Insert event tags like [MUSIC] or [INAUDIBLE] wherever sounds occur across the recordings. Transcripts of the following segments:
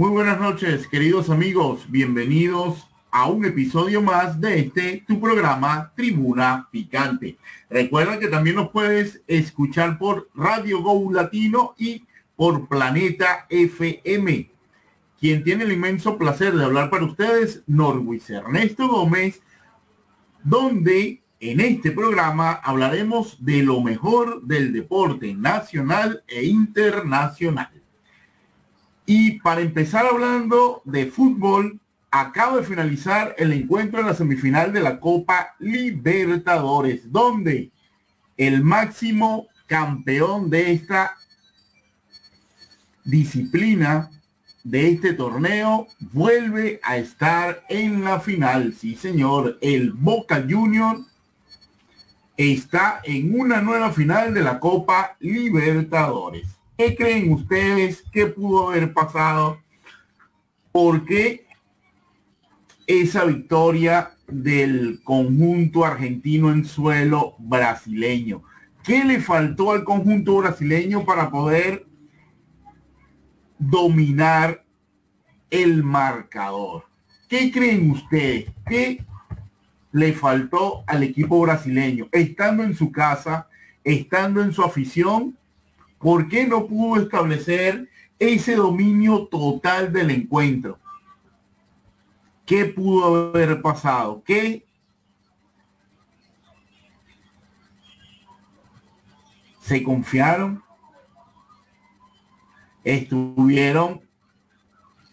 Muy buenas noches, queridos amigos. Bienvenidos a un episodio más de este tu programa Tribuna Picante. Recuerda que también nos puedes escuchar por Radio Go Latino y por Planeta FM. Quien tiene el inmenso placer de hablar para ustedes, Norwis Ernesto Gómez, donde en este programa hablaremos de lo mejor del deporte nacional e internacional. Y para empezar hablando de fútbol, acaba de finalizar el encuentro en la semifinal de la Copa Libertadores, donde el máximo campeón de esta disciplina de este torneo vuelve a estar en la final. Sí, señor, el Boca Junior está en una nueva final de la Copa Libertadores. ¿Qué creen ustedes que pudo haber pasado? Porque esa victoria del conjunto argentino en suelo brasileño. ¿Qué le faltó al conjunto brasileño para poder dominar el marcador? ¿Qué creen ustedes? ¿Qué le faltó al equipo brasileño? Estando en su casa, estando en su afición, ¿por qué no pudo establecer ese dominio total del encuentro? ¿Qué pudo haber pasado? ¿Qué se confiaron? Estuvieron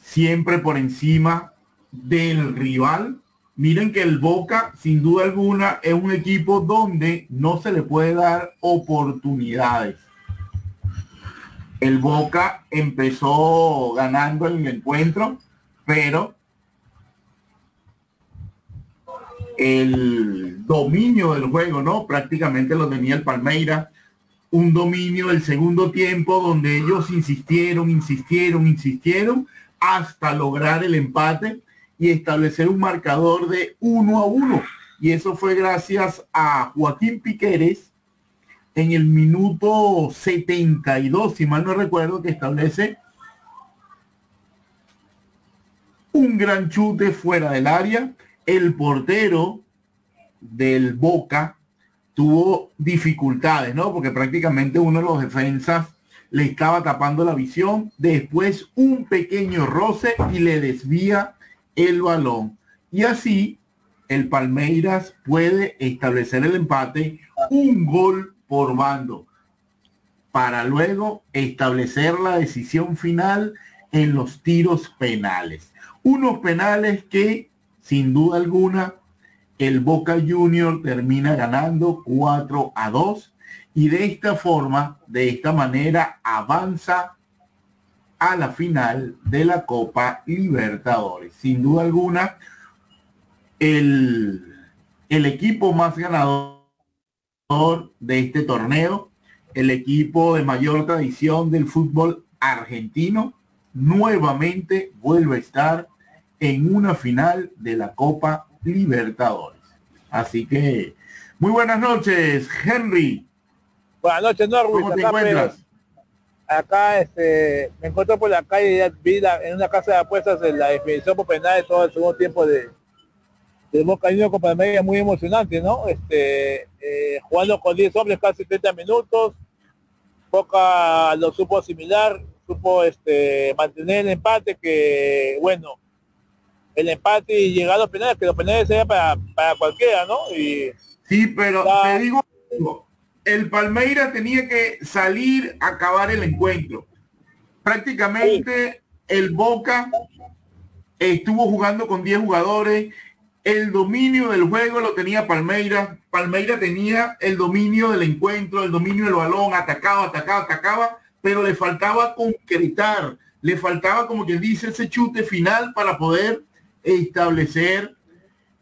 siempre por encima del rival. Miren que el Boca, sin duda alguna, es un equipo donde no se le puede dar oportunidades. El Boca empezó ganando el encuentro, pero el dominio del juego, ¿no? Prácticamente lo tenía el Palmeira. Un dominio del segundo tiempo donde ellos insistieron, insistieron, insistieron hasta lograr el empate y establecer un marcador de uno a uno. Y eso fue gracias a Joaquín Piqueres en el minuto 72, si mal no recuerdo, que establece un gran chute fuera del área el portero del Boca tuvo dificultades, ¿no? Porque prácticamente uno de los defensas le estaba tapando la visión. Después un pequeño roce y le desvía el balón. Y así el Palmeiras puede establecer el empate, un gol por bando, para luego establecer la decisión final en los tiros penales. Unos penales que sin duda alguna, el Boca Junior termina ganando 4 a 2 y de esta forma, de esta manera, avanza a la final de la Copa Libertadores. Sin duda alguna, el, el equipo más ganador de este torneo, el equipo de mayor tradición del fútbol argentino, nuevamente vuelve a estar en una final de la Copa Libertadores. Así que, muy buenas noches, Henry. Buenas noches, Norwich. ¿Cómo te acá, encuentras? pues, acá este, me encuentro por la calle y ya vi la- en una casa de apuestas en la definición por penal de todo el segundo tiempo de, de Boca Juniors con Palmeiras muy emocionante, ¿no? Este, eh, jugando con 10 hombres casi 30 minutos. Boca lo supo asimilar, supo este, mantener el empate que, bueno, el empate y llegar a los penales, que los penales sean para, para cualquiera, ¿no? Y Sí, pero te digo, el Palmeiras tenía que salir a acabar el encuentro. Prácticamente el Boca estuvo jugando con 10 jugadores. El dominio del juego lo tenía Palmeiras. Palmeiras tenía el dominio del encuentro, el dominio del balón, atacaba, atacaba, atacaba, pero le faltaba concretar, le faltaba, como quien dice, ese chute final para poder establecer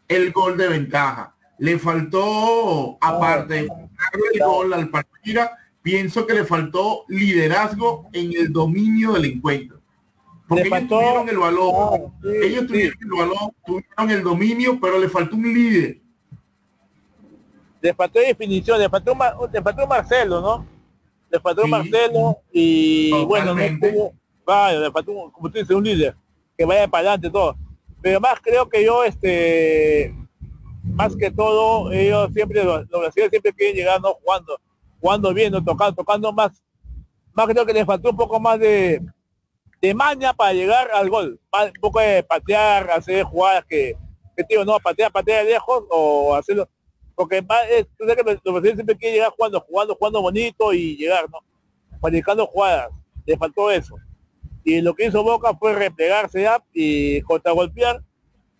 el gol de ventaja. Le faltó, aparte de el gol al Palmeiras, pienso que le faltó liderazgo en el dominio del encuentro. Porque Le ellos faltó- tuvieron el balón, Ah, sí, ellos sí. tuvieron el balón, tuvieron el dominio, pero le faltó un líder. le faltó definición, le faltó, le faltó Marcelo, ¿no? Le faltó Sí. Marcelo y bueno, no Totalmente. tuvo, vaya, le faltó, como tú dices, un líder que vaya para adelante todo. Pero más creo que yo, este, más que todo, ellos siempre, los, los brasileños siempre quieren llegar, no jugando, jugando bien, no tocando, tocando más. Más creo que les faltó un poco más de, de maña para llegar al gol. Un poco de patear, hacer jugadas que, que digo, no, patear, patear lejos o hacerlo. Porque es, que los brasileños siempre quieren llegar jugando, jugando, jugando bonito y llegar, ¿no? Fabricando jugadas. Le faltó eso. Y lo que hizo Boca fue replegarse ya y contragolpear,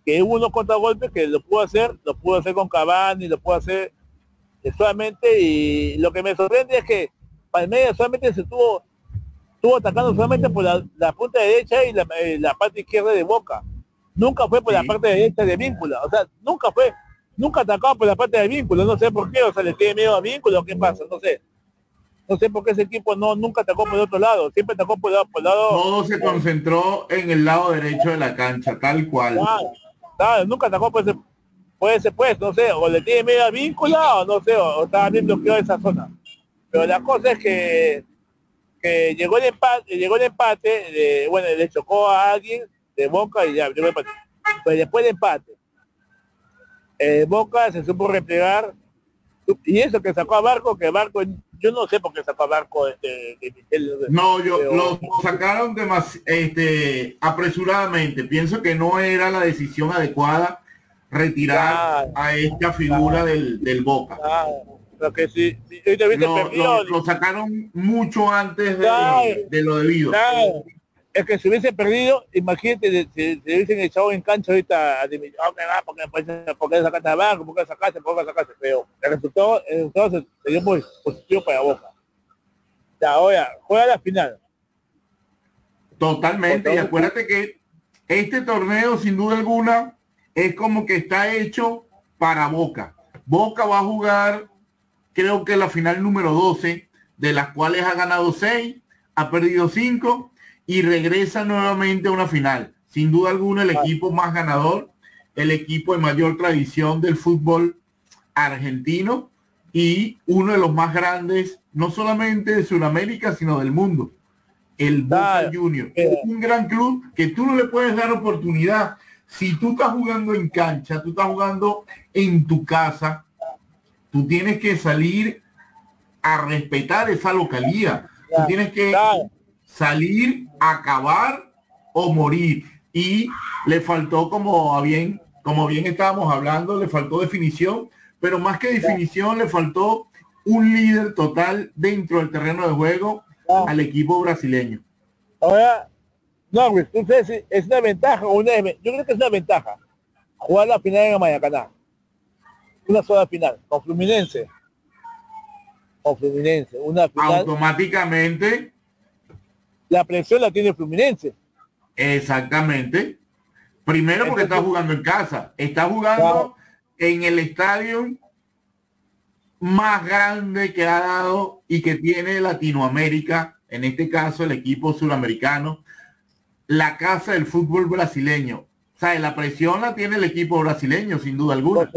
que hubo unos contragolpes que lo pudo hacer, lo pudo hacer con Cavani, lo pudo hacer eh, solamente y lo que me sorprende es que Palmeiras solamente se estuvo estuvo atacando solamente por la, la punta derecha y la, eh, la parte izquierda de Boca. Nunca fue por la parte derecha de Víncula. O sea, nunca fue, nunca atacaba por la parte de Víncula. No sé por qué, o sea, le tiene miedo a Víncula o qué pasa, no sé. No sé por qué ese equipo no nunca atacó por el otro lado, siempre atacó por el lado, por el lado Todo se concentró en el lado derecho de la cancha, tal cual. Claro, claro, nunca atacó por ese, por ese puesto, no sé, o le tiene media víncula o no sé, o, o estaba bien bloqueado esa zona. Pero la cosa es que, llegó el empate, llegó el empate, de- bueno, le chocó a alguien de Boca y ya. Pero después del empate, eh, Boca se supo replegar y eso que sacó a Barco, que Barco, yo no sé por qué sacó a Barco este, Michel, No, yo pero- lo sacaron demas- este, apresuradamente. Pienso que no era la decisión adecuada retirar Claro. a esta figura del, del Boca. Lo que sí, si ahorita hubiese Lo, perdido, lo- lo sacaron mucho antes de, de lo debido. Claro. Es que si hubiese perdido, imagínate, si si hubiesen echado en cancha ahorita a Dimi- "Ah, que va, porque pues, porque sacaste a Barco, porque sacaste, porque sacaste, pero el resultado, el resultado se, se dio muy positivo para Boca. Ya, ahora, juega la final. Totalmente. Y acuérdate que este torneo, sin duda alguna, es como que está hecho para Boca. Boca va a jugar, creo que la final número 12, de las cuales ha ganado 6, ha perdido 5 y regresa nuevamente a una final. Sin duda alguna, el equipo más ganador, el equipo de mayor tradición del fútbol argentino y uno de los más grandes, no solamente de Sudamérica, sino del mundo el Boca Claro. Junior. Pero- Es un gran club que tú no le puedes dar oportunidad. Si tú estás jugando en cancha, tú estás jugando en tu casa, tú tienes que salir a respetar esa localidad. Tú tienes que salir a acabar o morir. Y le faltó, como bien, como bien estábamos hablando, le faltó definición, pero más que definición, le faltó un líder total dentro del terreno de juego al equipo brasileño. Ahora, no, güey, tú sabes si es una ventaja o una Yo creo que es una ventaja jugar la final en Maracaná. Una sola final, con Fluminense. Con Fluminense, una final. Automáticamente, La presión la tiene Fluminense. exactamente. Primero porque está jugando en casa, está jugando en el estadio más grande que ha dado y que tiene Latinoamérica, en este caso el equipo suramericano, la casa del fútbol brasileño. O sea, la presión la tiene el equipo brasileño, sin duda alguna.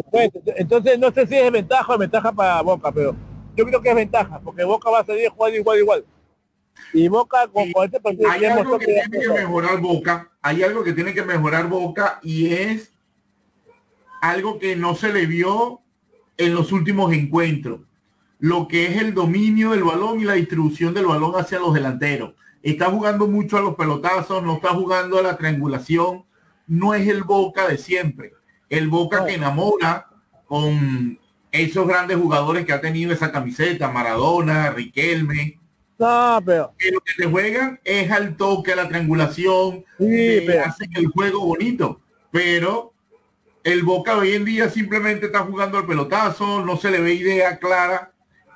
Entonces no sé si es ventaja o ventaja para Boca, pero yo creo que es ventaja, porque Boca va a salir jugar igual igual. Y Boca con, Sí, con este partido hay algo que- tiene que mejorar Boca, hay algo que tiene que mejorar Boca y es algo que no se le vio en los últimos encuentros, lo que es el dominio del balón y la distribución del balón hacia los delanteros. Está jugando mucho a los pelotazos, no está jugando a la triangulación, no es el Boca de siempre. El Boca que enamora con esos grandes jugadores que ha tenido esa camiseta, Maradona, Riquelme. No, pero... Que lo que te juegan es al toque, a la triangulación, Sí, pero- hacen el juego bonito. Pero el Boca hoy en día simplemente está jugando al pelotazo, no se le ve idea clara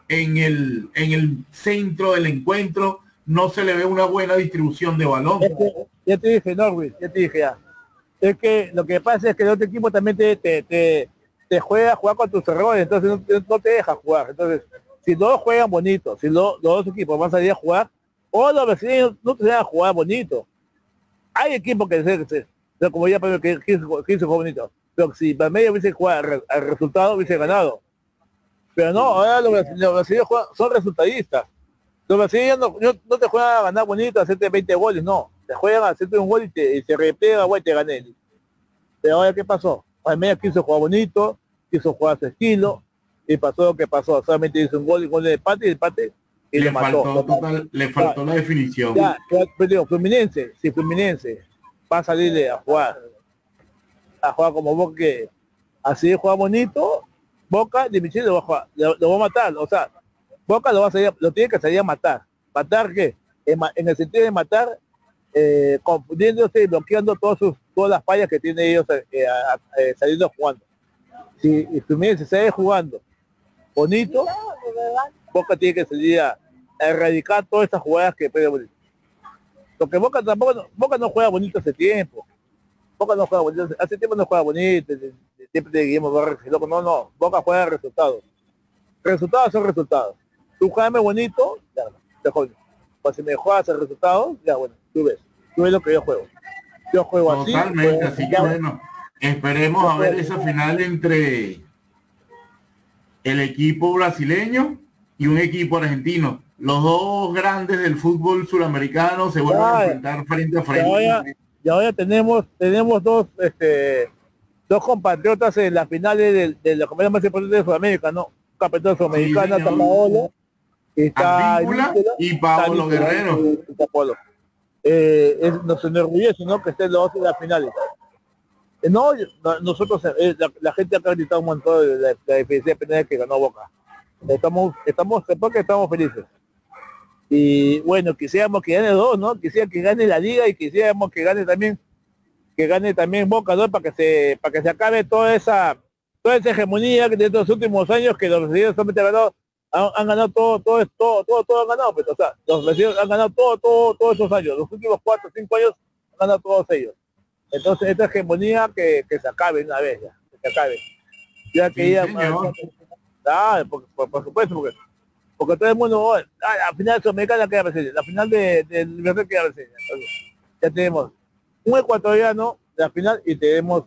en el, en el centro del encuentro, no se le ve una buena distribución de balón. Ya te dije, Norwich, ya te dije ya. Es que lo que pasa es que el otro equipo también te, te, juega a jugar con tus errores, entonces no, te- no deja jugar. Entonces, si dos juegan bonito, si lo- los dos equipos van a salir a jugar, o los vecinos no te dejan jugar bonito. Hay equipos que se, se- como ya que que que hizo bonito. Pero si Palmeiras hubiese jugado al re- al resultado, hubiese ganado. Pero no, ahora los, brasi- los brasileños son resultadistas. Los brasileños no, no- no te juegan a ganar bonito, a hacerte 20 goles, no. Te juegan a hacerte un gol y te, y te replega, güey, te gané. Pero ahora, ¿qué pasó? Palmeiras quiso jugar bonito, quiso jugar a su estilo, y pasó lo que pasó. Solamente hizo un gol y gol de empate y el empate y le, le, mató. faltó, total- le faltó la definición. Ya, pero Fluminense, si Fluminense va a salir a jugar, a jugar como Boca, que así juega bonito, Boca de Michelle lo va a jugar, lo, lo va a matar, o sea, Boca lo va a salir, lo tiene que salir a matar. ¿Matar qué? En el sentido de matar, eh, confundiéndose y bloqueando todas sus, todas las fallas que tiene ellos eh, a- a- eh, saliendo jugando. Si Fluminense sale jugando bonito, Boca tiene que salir a, erradicar todas estas jugadas que pega bonito. Porque Boca tampoco, no- Boca no juega bonito hace tiempo. Boca no juega bonito, hace- tiempo no juega bonito, siempre Guillermo loco, no, no, Boca juega resultados. Resultados son resultados. Tú juegas bonito, ya, te. Pues si me juegas el resultado, ya bueno, tú ves, tú ves lo que yo juego. Yo juego así. Totalmente, juego- así que bueno, esperemos a ver esa final entre el equipo brasileño y un equipo argentino. Los dos grandes del fútbol suramericano se vuelven a enfrentar frente a Y ahora, frente. y ahora tenemos, tenemos dos, este, dos compatriotas en las finales de, la comedia más importante de Sudamérica, ¿no? Campeón sudamericana, está Paolo, está y Paolo Guerrero. y. Eh, es, nos enorgullece, ¿no? Que estén los dos en las finales. Eh, no, nosotros, eh, la, gente ha gritado un montón de la, la diferencia de penales que ganó Boca. Estamos, estamos, porque estamos felices. Y bueno, quisiéramos que gane dos, ¿no? Quisiera que gane la liga y quisiéramos que gane también, que gane también Boca, ¿no? Para que se, para que se acabe toda esa, toda esa hegemonía que de estos últimos años que los brasileños solamente ganado, han, han ganado todo, todo, todo, todo, todo han ganado, pues, o sea, los brasileños han ganado todo, todo, todos esos años, los últimos cuatro, cinco años han ganado todos ellos. Entonces esta hegemonía que, que se acabe una vez ya, que se acabe. Ya que Sí, ya. Ah, por, por- por supuesto, porque, porque todo el mundo, oh, ah, la final sudamericana queda brasileña, la final de, de queda. Entonces, ya tenemos un ecuatoriano de la final y tenemos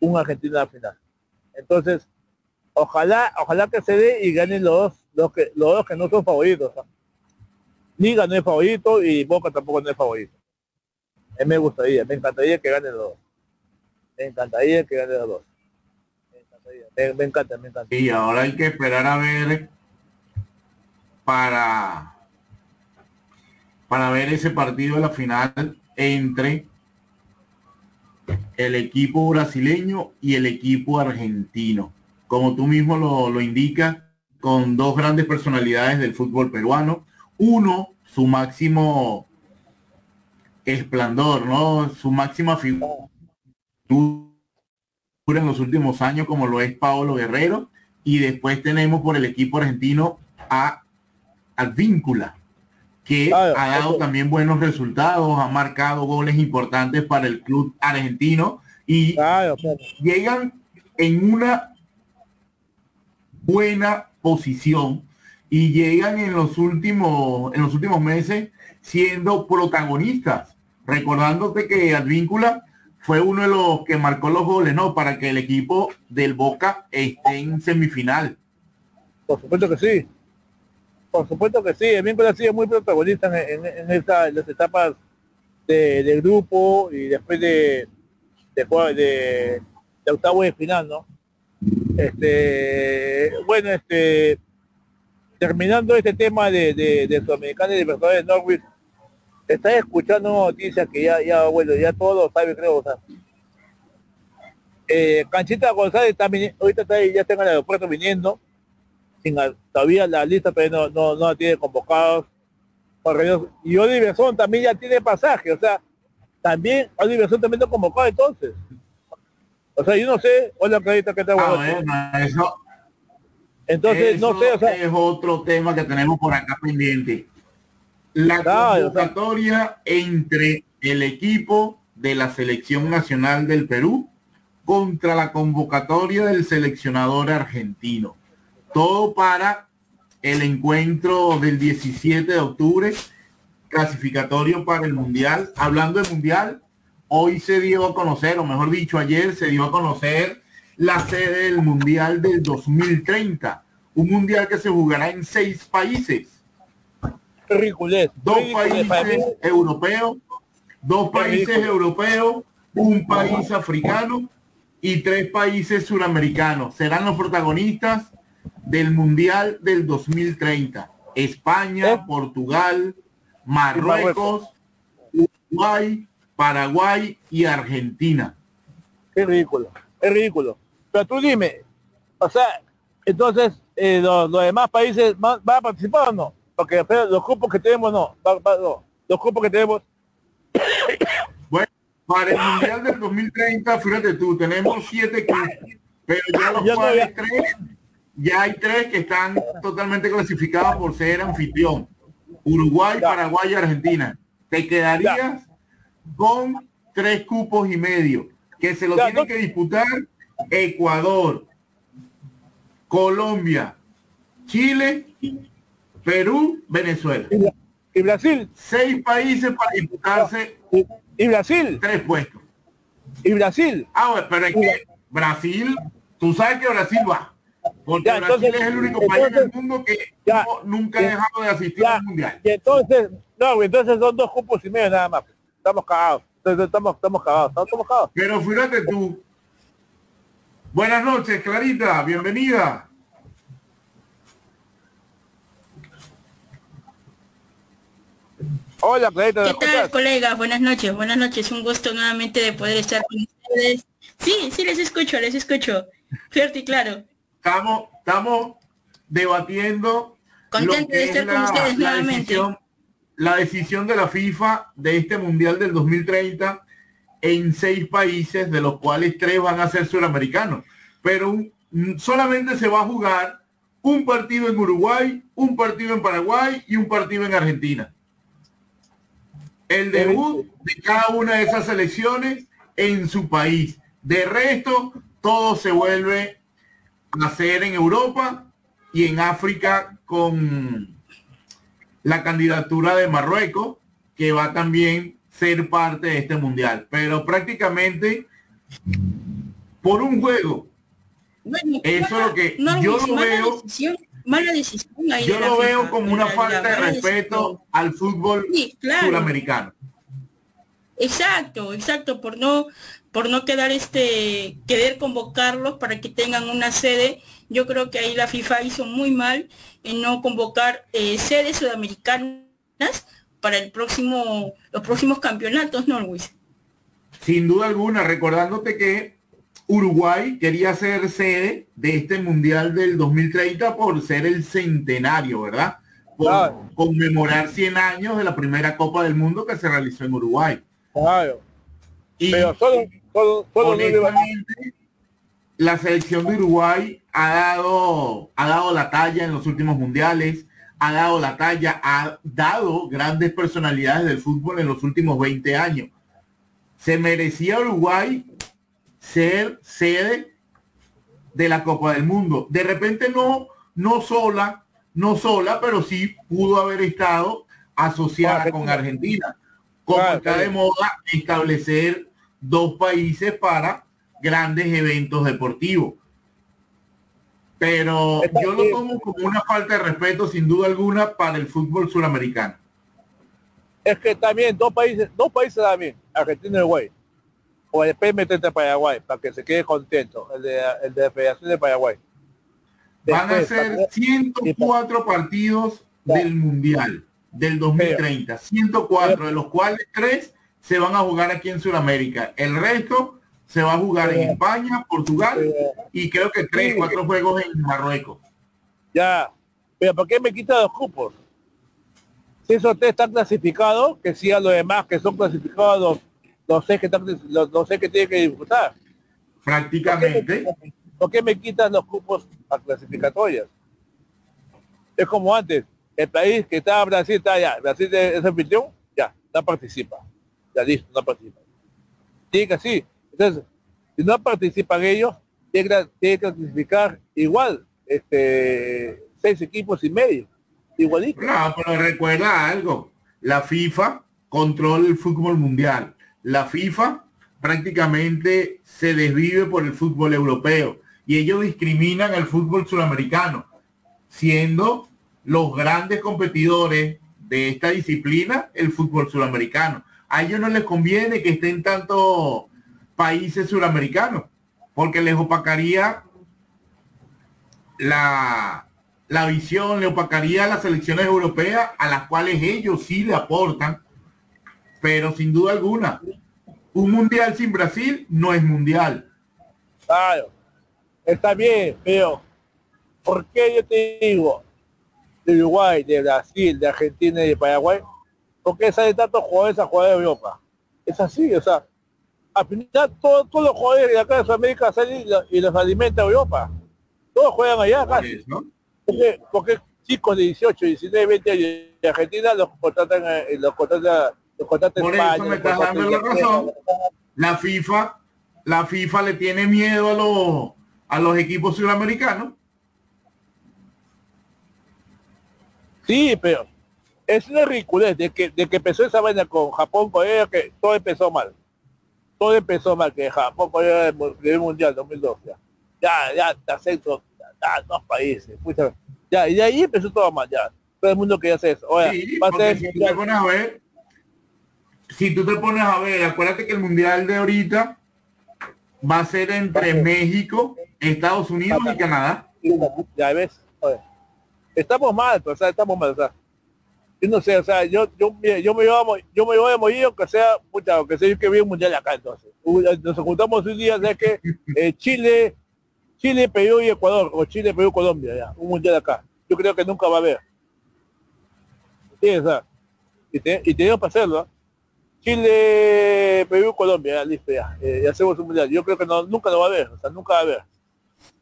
un argentino de la final. Entonces, ojalá, ojalá que se dé y ganen los los que, los dos que no son favoritos. ¿ah? Liga no es favorito y Boca tampoco no es favorito. Me gustaría, me encantaría que ganen los dos. Me encantaría que ganen los dos. Me me, me encanta, me encanta. Y ahora hay que esperar a ver para para ver ese partido de la final entre el equipo brasileño y el equipo argentino. Como tú mismo lo, lo indicas, con dos grandes personalidades del fútbol peruano. Uno, su máximo esplendor, ¿no? Su máxima figura en los últimos años, como lo es Paolo Guerrero. Y después tenemos por el equipo argentino a Advíncula, que Claro, ha dado también buenos resultados, ha marcado goles importantes para el club argentino y claro. llegan en una buena posición y llegan en los últimos en los últimos meses siendo protagonistas recordándote que Advíncula fue uno de los que marcó los goles no para que el equipo del Boca esté en semifinal Por supuesto que sí. Por supuesto que sí. El vínculo ha sido muy protagonista en, en, en en las etapas de, del grupo y después de de, de, de octavo de final, ¿no? Este, bueno, este, terminando este tema de, de, de Sudamericana y Libertadores de Norwich, estás escuchando una noticia que ya, ya, bueno, ya todos lo saben, creo, o sea, Eh, Canchita González también, ahorita está ahí, ya está en el aeropuerto viniendo. Sin, todavía la lista todavía no, no, no la tiene convocados. Y Oliver Son también ya tiene pasaje, o sea, también Oliver Son también no convocado entonces. O sea, yo no sé, hola Clarita, ¿qué? Ah, Buenas noches. bueno, eso, Entonces, no sé, o sea, es otro tema que tenemos por acá pendiente. La o sea- convocatoria entre el equipo de la selección nacional del Perú contra la convocatoria del seleccionador argentino. Todo para el encuentro del 17 de octubre, clasificatorio para el Mundial. Hablando de Mundial, hoy se dio a conocer, o mejor dicho, ayer se dio a conocer la sede del Mundial del 2030. Un Mundial que se jugará en seis países. ridiculez. Dos ridiculez países europeos, dos países europeos, un país africano y tres países suramericanos. Serán los protagonistas del Mundial del 2030. España, ¿Eh? Portugal, Marruecos, Uruguay, Paraguay y Argentina. Es ridículo, es ridículo. Pero tú dime, o sea, entonces, eh, los, los demás países van, van a participar o no? Porque pero los grupos que tenemos no, va- va- no. los grupos que tenemos, [COUGHS] Bueno, para el Mundial del 2030, fíjate tú, tenemos siete equipos, pero ya los no, cuales ya. tres, ya hay tres que están totalmente clasificados por ser anfitrión. Uruguay, Ya. Paraguay y Argentina. Te quedarías con tres cupos y medio, que se lo Ya, tienen no- que disputar Ecuador, Colombia, Chile, Perú, Venezuela. y, Bra- y Brasil, Seis países para disputarse y, y Brasil, tres puestos. y Brasil. Ah, bueno, pero es que Brasil, tú sabes que Brasil va. Porque Ya, Brasil entonces- es el único país en el entonces- mundo que Ya, nunca ha dejado de asistir al mundial. y entonces, no, entonces son dos cupos y medio nada más. Estamos cagados, estamos, estamos cagados, estamos, cagados. Pero fíjate tú. Buenas noches, Clarita, bienvenida. Hola, Clarita, ¿me ¿Qué tal, colegas? Buenas noches, buenas noches. Un gusto nuevamente de poder estar con ustedes. Sí, sí, les escucho, les escucho. Fuerte y claro. Estamos, estamos debatiendo Contento lo que de es estar con ustedes nuevamente. decisión, la decisión de la FIFA de este mundial del 2030 en seis países, de los cuales tres van a ser suramericanos. Pero solamente se va a jugar un partido en Uruguay, un partido en Paraguay y un partido en Argentina. El debut de cada una de esas selecciones en su país. De resto, todo se vuelve a hacer en Europa y en África con la candidatura de Marruecos, que va también ser parte de este mundial. Pero prácticamente por un juego. Bueno, Eso es lo que no, yo lo veo. Decisión, mala decisión ahí Yo lo FIFA, veo como una falta de respeto decisión. al fútbol Sí, claro. suramericano. Exacto, exacto, por no, por no quedar este, querer convocarlos para que tengan una sede. Yo creo que ahí la FIFA hizo muy mal en no convocar eh, sedes sudamericanas para el próximo, los próximos campeonatos, ¿no, Luis? Sin duda alguna, recordándote que Uruguay quería ser sede de este Mundial del 2030 por ser el centenario, ¿verdad? Por Claro. conmemorar 100 años de la primera Copa del Mundo que se realizó en Uruguay. Claro. Y Pero solo, solo, solo no le va- honestamente, la selección de Uruguay ha dado, ha dado la talla en los últimos mundiales, ha dado la talla, ha dado grandes personalidades del fútbol en los últimos 20 años. Se merecía Uruguay ser sede de la Copa del Mundo. De repente no, no sola, no sola, pero sí pudo haber estado asociada con Argentina. Como Claro, está de moda establecer dos países para grandes eventos deportivos. Pero yo lo tomo como una falta de respeto sin duda alguna para el fútbol suramericano. Es que también dos países, dos países también, Argentina y Uruguay. O el PMT de Paraguay, para que se quede contento, el de, el de la Federación de Paraguay. Van a Después, ser para- 104 partidos del Mundial del 2030. 104, de los cuales tres se van a jugar aquí en Sudamérica. El resto se va a jugar en España, Portugal y creo que tres, cuatro juegos en Marruecos. Ya. Pero ¿por qué me quita los cupos? Si esos tres están clasificados, que sigan los demás que son clasificados, los, los seis que están, los, los seis que tienen que disputar. Prácticamente. ¿Por qué me quitan los cupos a clasificatorias? Es como antes, el país que estaba Brasil está allá, Brasil es anfitrión, ya, no participa. Ya listo, no participa. Tiene que así. Entonces, si no participan ellos, tiene que, clasificar igual, este, seis equipos y medio, igualito. No, pero recuerda algo. La FIFA controla el fútbol mundial. La FIFA prácticamente se desvive por el fútbol europeo y ellos discriminan el fútbol sudamericano, siendo los grandes competidores de esta disciplina el fútbol sudamericano. A ellos no les conviene que estén tantos países suramericanos, porque les opacaría la, la visión, le opacaría las selecciones europeas a las cuales ellos sí le aportan, pero sin duda alguna, un mundial sin Brasil no es mundial. Claro, está bien, pero ¿por qué yo te digo de Uruguay, de Brasil, de Argentina y de Paraguay? ¿Por qué salen tantos jugadores a jugar de Europa? Es así, o sea, al final todos, todos los jugadores de acá de Sudamérica salen y, y los alimenta Europa. Todos juegan allá casi. ¿no? Porque, porque chicos de 18, 19, 20 años de Argentina los contratan, eh, los contratan, los contratan Por España, eso me estás dando la razón. La FIFA, la FIFA le tiene miedo a los a los equipos sudamericanos. Sí, pero es una ridiculez de que, de que empezó esa vaina con Japón, Corea, que todo empezó mal. Todo empezó mal, que Japón, Corea, el mu- el mundial 2012. Ya, ya, ya te acepto, ya, dos países. ya, y de ahí empezó todo mal, ya. Todo el mundo quería hacer eso. Oiga, Sí, va a porque ser el si tú te pones a ver, si tú te pones a ver, acuérdate que el mundial de ahorita va a ser entre México, Estados Unidos y Canadá. Ya ves, oye, estamos mal, pues, o sea, estamos mal, o sea, yo no sé, o sea, yo, yo, mira, yo me mo- yo me voy a morir aunque sea, pucha, aunque sea yo que vi un mundial acá entonces. Uh, Nos juntamos un día, de que eh, Chile, Chile, Perú y Ecuador, o Chile, Perú, Colombia, ya, un mundial acá. Yo creo que nunca va a haber. Sí, o y, te- y tenemos para hacerlo. Chile, Perú, Colombia, ya, listo, ya, eh, ya hacemos un mundial. Yo creo que no, nunca lo va a haber, o sea, nunca va a haber.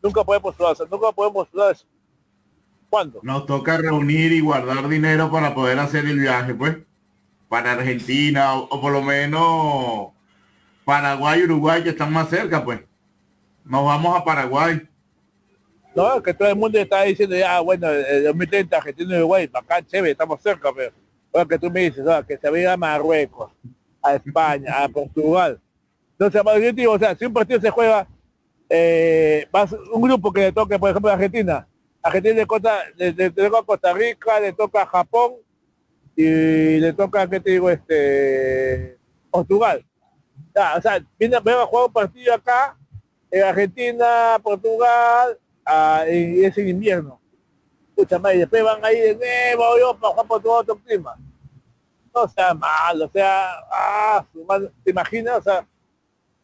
Nunca podemos o sea, nunca podemos postular eso. ¿Cuándo? Nos toca reunir y guardar dinero para poder hacer el viaje, pues, para Argentina o, o por lo menos Paraguay, Uruguay, que están más cerca, pues. Nos vamos a Paraguay. No, que todo el mundo está diciendo ya, bueno, el 2030 Argentina y Uruguay, bacán, chévere, estamos cerca, pero ahora que tú me dices, ah, que se vaya a Marruecos, a España, a Portugal. Entonces, yo digo, o sea, si un partido se juega, eh, va a ser un grupo que le toque, por ejemplo, a Argentina, Argentina le, le, toca Costa Rica, le toca a Japón y le toca, ¿qué te digo? Este, Portugal. O sea, viene, viene a jugar un partido acá, en Argentina, Portugal, ah, y es en invierno. Escucha, y después van ahí de nuevo a Europa, jugar por todo otro clima. No sea mal, o sea, ah, ¿te imaginas? O sea,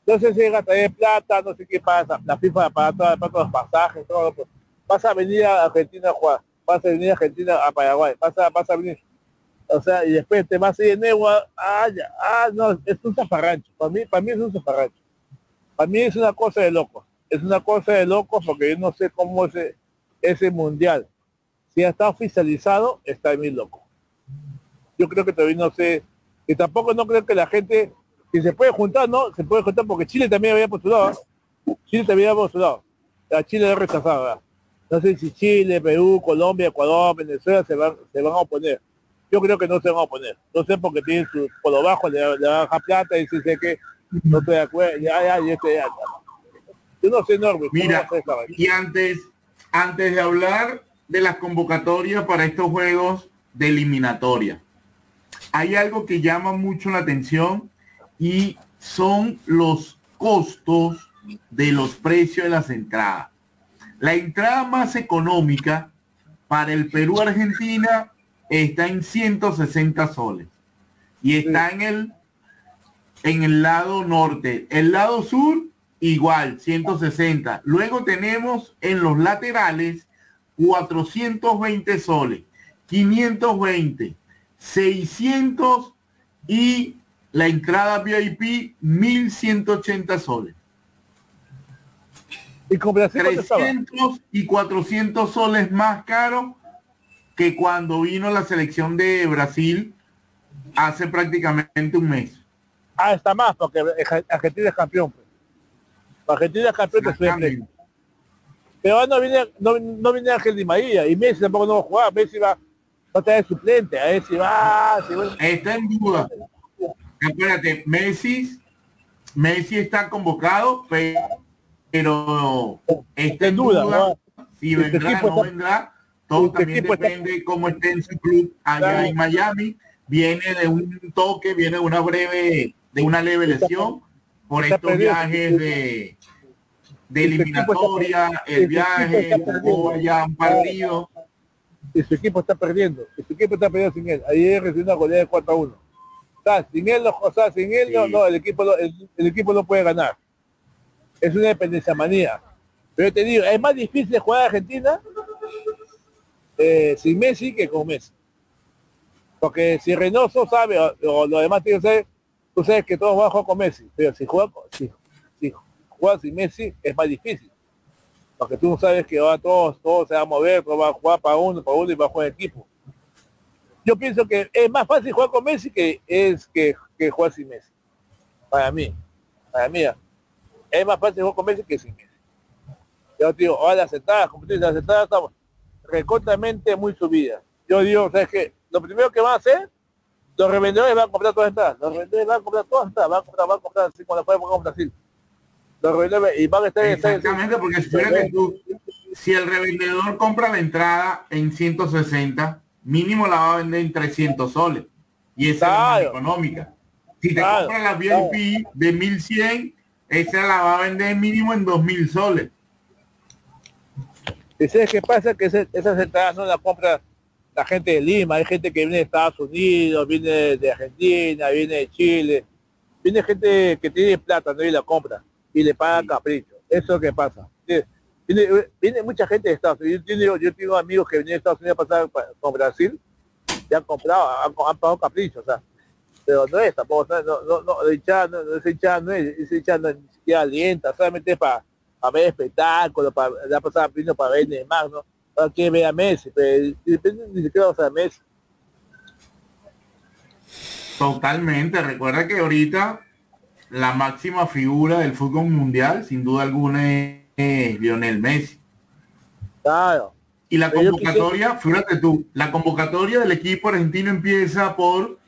no sé si traer plata, no sé qué pasa, la FIFA para, toda- para todos los pasajes, todo, pues. Vas a venir a Argentina a jugar, vas a venir a Argentina a Paraguay, vas a, vas a venir, o sea, y después te vas a ir de nuevo a, ah, ah, no, es un zafarrancho, para mí, para mí es un zafarrancho, para mí es una cosa de locos, es una cosa de locos porque yo no sé cómo ese, ese mundial, si ya está oficializado, está muy loco. Yo creo que todavía no sé, y tampoco no creo que la gente, si se puede juntar, ¿no? Se puede juntar porque Chile también había postulado, ¿eh? Chile también había postulado, a Chile lo ha rechazado, ¿verdad? No sé si Chile, Perú, Colombia, Ecuador, Venezuela se van, se van a oponer. Yo creo que no se van a oponer. No sé porque tienen su, por lo bajo le, le baja plata y si sé que no estoy de acuerdo, ya, ya, ya, estoy ya. Yo no sé, Norby. ¿cómo Mira, y antes, antes de hablar de las convocatorias para estos juegos de eliminatoria, hay algo que llama mucho la atención y son los costos de los precios de las entradas. La entrada más económica para el Perú-Argentina está en 160 soles y está en el en el lado norte. El lado sur igual, 160. Luego tenemos en los laterales 420 soles, 520, 600 y la entrada VIP 1180 soles. Y con Brasil, ¿cuánto estaba? 300 y 400 soles más caro que cuando vino la selección de Brasil hace prácticamente un mes. Ah, está más, porque Argentina es campeón. pues. Argentina es campeón de. Pero no viene, no, no viene Ángel Di María y Messi tampoco no va a jugar. Messi va, va a estar de suplente. A ver si va, si va- Está en duda. Espérate, Messi, Messi está convocado, pe- pero está en duda, duda, ¿no? si Este vendrá equipo no está- vendrá. Todo este también equipo está- depende cómo esté en su club allá Claro. en Miami. Viene de un toque, viene de una breve, de una leve lesión por estos perdido. viajes de, de Este eliminatoria, el Este viaje, jugó allá un partido. y su equipo está perdiendo. Y su equipo está perdiendo sin él. Ayer recibió una goleada de 4 a 1. O sea, sin él, o sea, sin él, no, Sí. no, el equipo, el equipo no puede ganar. Es una dependencia manía. Pero te digo, es más difícil jugar a Argentina eh, sin Messi que con Messi. Porque si Reynoso sabe, o, o los demás tienen que saber, tú sabes que todos van a jugar con Messi. Pero si juega, con- si, si juega sin Messi, es más difícil. Porque tú no sabes que va todos, todos se van a mover, todos van a jugar para uno, para uno y va a jugar equipo. Yo pienso que es más fácil jugar con Messi que es que, que jugar sin Messi. Para mí. Para mí. Es más fácil jugar con Messi que sin Messi. Yo digo, ahora tú dices, las entradas estamos recortamente muy subidas. Yo digo, ¿sabes qué? Lo primero que van a hacer, los revendedores van a comprar todas las entradas. Los revendedores van a comprar todas entradas, van a comprar, van a comprar así como la podemos comprar Brasil. Los revendedores, y van a estar Exactamente, porque fíjate tú, si el revendedor compra la entrada en 160, mínimo la va a vender en 300 soles. Y esa es la más Claro. económica. Si te Claro, compra la VIP de 1100, esa la va a vender mínimo en 2000 soles. ¿Y sabes qué pasa? Que ese- esas entradas no las compra la gente de Lima, hay gente que viene de Estados Unidos, viene de Argentina, viene de Chile, viene gente que tiene plata, ¿no? Y la compra, y le paga capricho. Eso es lo que pasa. Viene, mucha gente de Estados Unidos. Yo tengo, yo tengo amigos que vienen de Estados Unidos a pasar pa- con Brasil, y han comprado, han, han pagado capricho, o sea. Pero no es tampoco, no, no, no, hinchada no, no, esa hinchada no es, hinchada no, ni siquiera alienta, solamente para ver espectáculos, para la pasada vino para ver Neymar, ¿no? Para que vea Messi, pero depende ni siquiera o sea Messi. Totalmente. Recuerda que ahorita la máxima figura del fútbol mundial, sin duda alguna, es, es Lionel Messi. Claro. Y la convocatoria, fíjate tú, la convocatoria del equipo argentino empieza por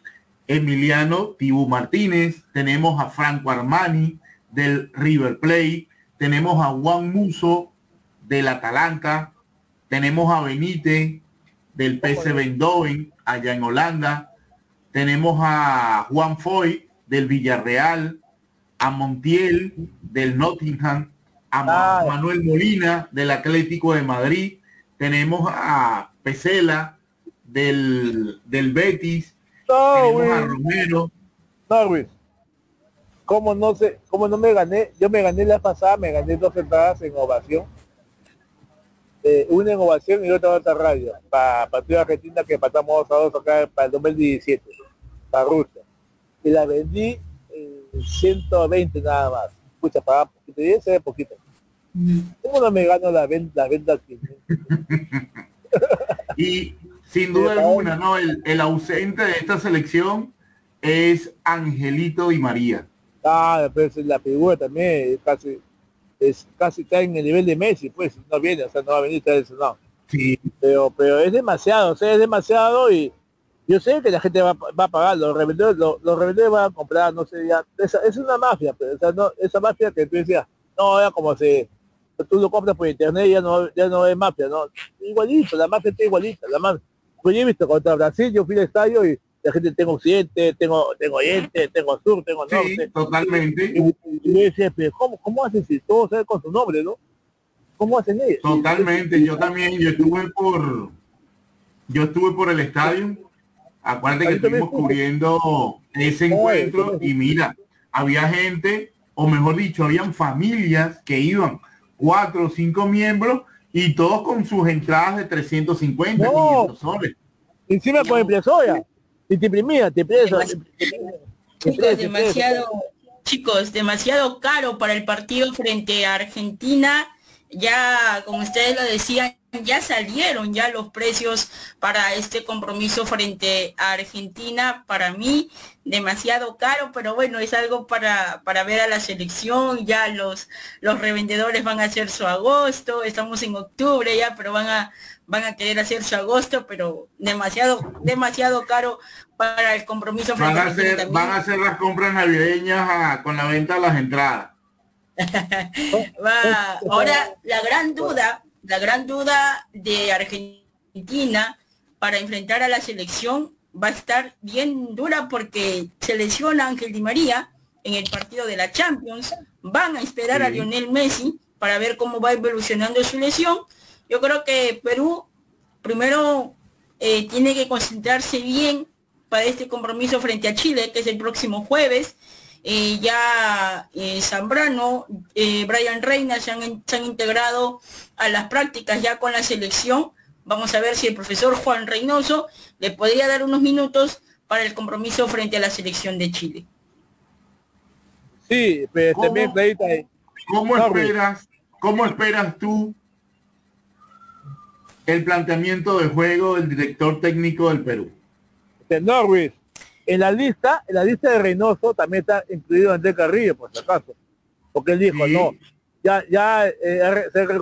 Emiliano Tibu Martínez, tenemos a Franco Armani del River Plate, tenemos a Juan Muso del Atalanta, tenemos a Benítez del PSV Eindhoven allá en Holanda, tenemos a Juan Foy del Villarreal, a Montiel del Nottingham, a Ah. Manuel Molina del Atlético de Madrid, tenemos a Pesela del, del Betis, No, a. Romero, No. ¿Cómo no sé, cómo no me gané? Yo me gané la pasada, me gané dos entradas en ovación. Eh, una en ovación y otra en otra radio. Para partido Argentina que empatamos dos a dos acá para el 2017. Para Rusia. Y la vendí en 120 nada más. Escucha, para poquito. Y ese es poquito. ¿Cómo no me gano la venta, la venta aquí? [LAUGHS] y sin duda alguna, ¿no? El, el ausente de esta selección es Angelito Di María. Ah, pues la figura también casi, es casi está en el nivel de Messi, pues no viene, o sea, no va a venir eso, no. Sí, Pero, pero es demasiado, o sea, es demasiado y yo sé que la gente va, va a pagar, los revendedores, los, los revendedores van a comprar, no sé, ya, esa, es una mafia, pero, o sea, no, esa mafia que tú decías, no, era como si tú lo compras por internet ya no, ya no es mafia, no, igualito, la mafia está igualita, la mafia. Pues yo he visto contra Brasil, yo fui al estadio y la gente tengo occidente, tengo, tengo oriente, tengo sur, tengo sí, norte. totalmente. Y, yo decía, pero ¿cómo, cómo hacen si todos saben con su nombre, no? ¿Cómo hacen ellos? Totalmente, yo también, yo estuve por, yo estuve por el estadio, acuérdate que estuvimos cubriendo ese Oye, encuentro y mira, había gente o mejor dicho, habían familias que iban cuatro o cinco miembros y todos con sus entradas de 350, No. 500 soles. Encima con impresora. Y te imprimía, te impresa. Chicos, demasiado, chicos, demasiado caro para el partido frente a Argentina. Ya, como ustedes lo decían, ya salieron ya los precios para este compromiso frente a Argentina. Para mí, demasiado caro, pero bueno, es algo para, para ver a la selección. Ya los, los revendedores van a hacer su agosto. Estamos en octubre ya, pero van a, van a querer hacer su agosto, pero demasiado, demasiado caro para el compromiso Van frente a a hacer, van a hacer las compras navideñas ah, con la venta de las entradas. [LAUGHS] Va. Ahora, la gran duda, la gran duda de Argentina para enfrentar a la selección va a estar bien dura porque se lesiona Ángel Di María en el partido de la Champions. Van a esperar a. Lionel Messi para ver cómo va evolucionando su lesión. Yo creo que Perú primero eh, tiene que concentrarse bien para este compromiso frente a Chile, que es el próximo jueves. Eh, ya eh, Zambrano, eh, Brian Reina se han, se han integrado a las prácticas ya con la selección. Vamos a ver si el profesor Juan Reynoso le podría dar unos minutos para el compromiso frente a la selección de Chile. Sí, pero ¿Cómo? también Clarita, eh, ¿Cómo esperas, cómo esperas tú el planteamiento de juego del director técnico del Perú? de Norris. En la lista, en la lista de Reynoso también está incluido Andrés Carrillo, por si acaso. Porque él dijo, Sí. no, ya, ya eh, se, se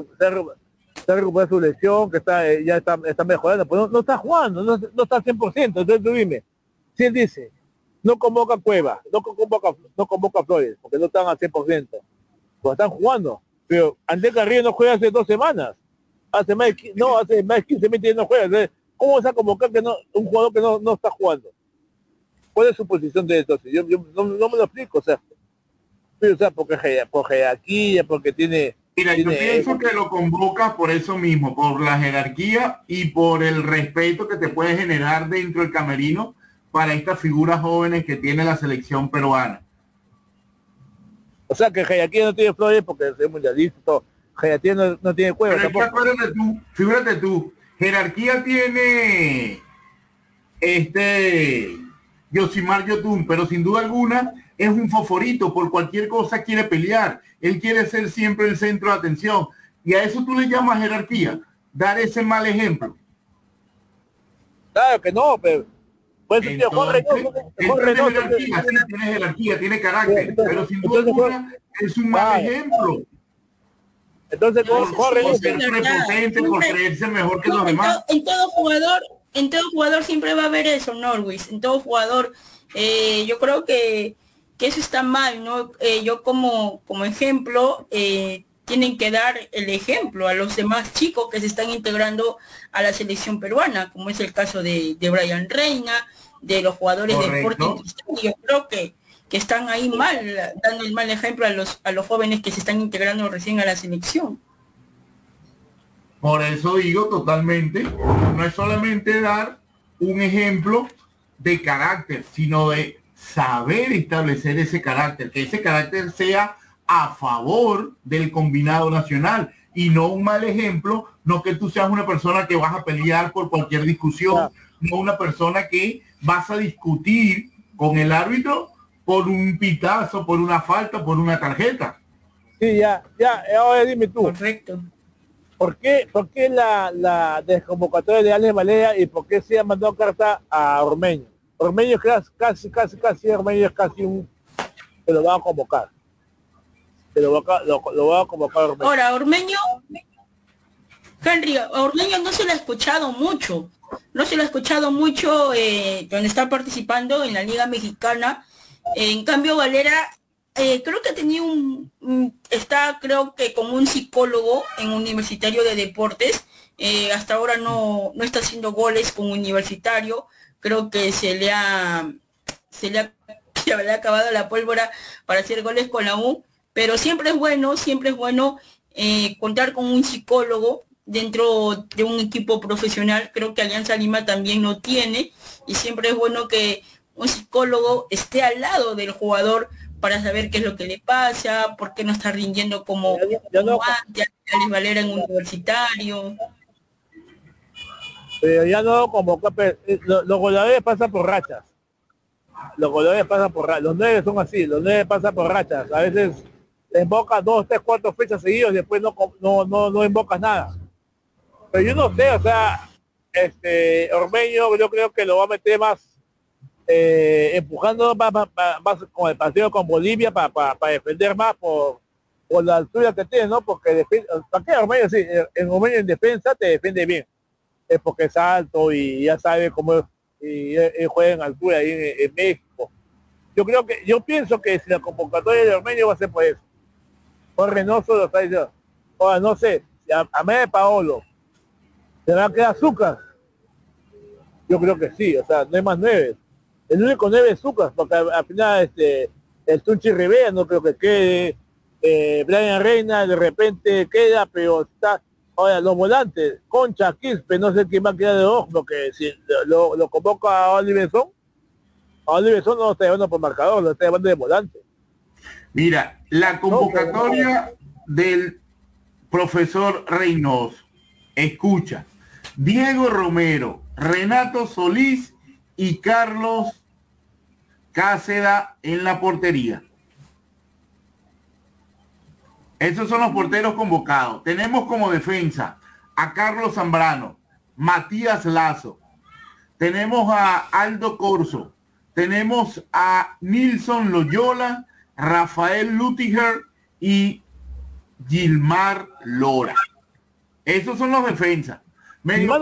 se su lesión, que está, eh, ya está, está mejorando, pues no, no está jugando, no, no está al 100%. Entonces tú dime, si él dice, no convoca a Cueva, no convoca, no convoca a Flores, porque no están al 100%, pues están jugando. Pero Andrés Carrillo no juega hace dos semanas, hace más de, no, hace más de 15 20 días no juega. Entonces, ¿Cómo vas a convocar que no, un jugador que no, no está jugando? ¿Cuál es su posición de esto? Yo, yo no, no me lo explico, o sea, o sea, porque por jerarquía, porque tiene, Mira, yo pienso que lo convocas por eso mismo, por la jerarquía y por el respeto que te puede generar dentro del camerino para estas figuras jóvenes que tiene la selección peruana. o sea, que jerarquía no tiene flores porque es mundialista, y todo. no, no tiene cueva Pero es que tampoco. acuérdate tú, figúrate tú, jerarquía tiene este Yosimar Yotun, pero sin duda alguna es un foforito, por cualquier cosa quiere pelear, él quiere ser siempre el centro de atención. Y a eso tú le llamas jerarquía, dar ese mal ejemplo. Claro que no, pero por tío, Juan Entonces, Reynoso, él Juan tiene Reynoso, jerarquía, sí, tiene jerarquía, tiene carácter, Entonces- pero sin duda entonces, alguna es un mal Claro. ejemplo. entonces No, sí, Por eso ser prepotente, por creerse mejor que No, los demás. to- en todo jugador, en todo jugador siempre va a haber eso, Norwis. En todo jugador, eh, yo creo que, que eso está mal, ¿no? Eh, yo como, como ejemplo, eh, tienen que dar el ejemplo a los demás chicos que se están integrando a la selección peruana, como es el caso de, de Brian Reina, de los jugadores de. Sporting. Yo creo que, que están ahí mal, dando el mal ejemplo a los, a los jóvenes que se están integrando recién a la selección. Por eso digo totalmente, no es solamente dar un ejemplo de carácter, sino de saber establecer ese carácter, que ese carácter sea a favor del combinado nacional y no un mal ejemplo, no que tú seas una persona que vas a pelear por cualquier discusión, Claro. no una persona que vas a discutir con el árbitro por un pitazo, por una falta, por una tarjeta. sí, ya, ya, ahora dime tú, Correcto. ¿Por qué, por qué la, la desconvocatoria de Alex Valera y por qué se ha mandado carta a Ormeño? Ormeño es casi, casi, casi, Ormeño es casi un, que lo va a convocar. Que lo va a, convocar. Ahora, Ormeño, Henry, Ormeño no se lo ha escuchado mucho, no se lo ha escuchado mucho eh, donde está participando en la Liga Mexicana. En cambio, Valera, eh, creo que tenía un, está creo que como un psicólogo en Universitario de Deportes. Eh, hasta ahora no, no está haciendo goles con Universitario. Creo que se le ha, se le [LAUGHS] se le ha acabado la pólvora para hacer goles con la U. Pero siempre es bueno, siempre es bueno eh, contar con un psicólogo dentro de un equipo profesional. Creo que Alianza Lima también lo tiene y siempre es bueno que un psicólogo esté al lado del jugador para saber qué es lo que le pasa, por qué no está rindiendo como, como antes, Alex Valera en universitario. Pero ya no como los, los goleadores pasan por rachas. Los goleadores pasan por rachas. Los nueve son así, los nueve pasan por rachas. A veces invocas dos, tres, cuatro fechas seguidos y después no, no, no, no invocas nada. Pero yo no sé, o sea, este Ormeño yo creo que lo va a meter más eh, empujando más, con el partido con Bolivia para defender más por, por la altura que tiene, ¿no? Porque ¿para Ormeño sí? En en defensa te defiende bien. Es porque es alto y ya sabe cómo y, juega en altura ahí en, México. Yo creo que, yo pienso que si la convocatoria de Ormeño va a ser por eso. Por Reynoso lo está diciendo. Ahora no sé, a, a de Paolo, ¿se va a quedar azúcar? Yo creo que sí, o sea, no hay más nueve. El único nueve es Zucas, porque al, final este, el Tunchi Rivera no creo que quede. Eh, Brian Reina de repente queda, pero está. Ahora, los volantes, Concha, Quispe, no sé quién va a quedar de ojo, porque si lo, lo convoca a Oliverson, a Oliverson no lo está llevando por marcador, lo está llevando de volante. Mira, la convocatoria del profesor Reynoso, escucha, Diego Romero, Renato Solís y Carlos Cáceda en la portería. Esos son los porteros convocados. Tenemos como defensa a Carlos Zambrano, Matías Lazo. Tenemos a Aldo Corso. Tenemos a Nilson Loyola, Rafael Lutiger y Gilmar Lora. Esos son los defensas. Medio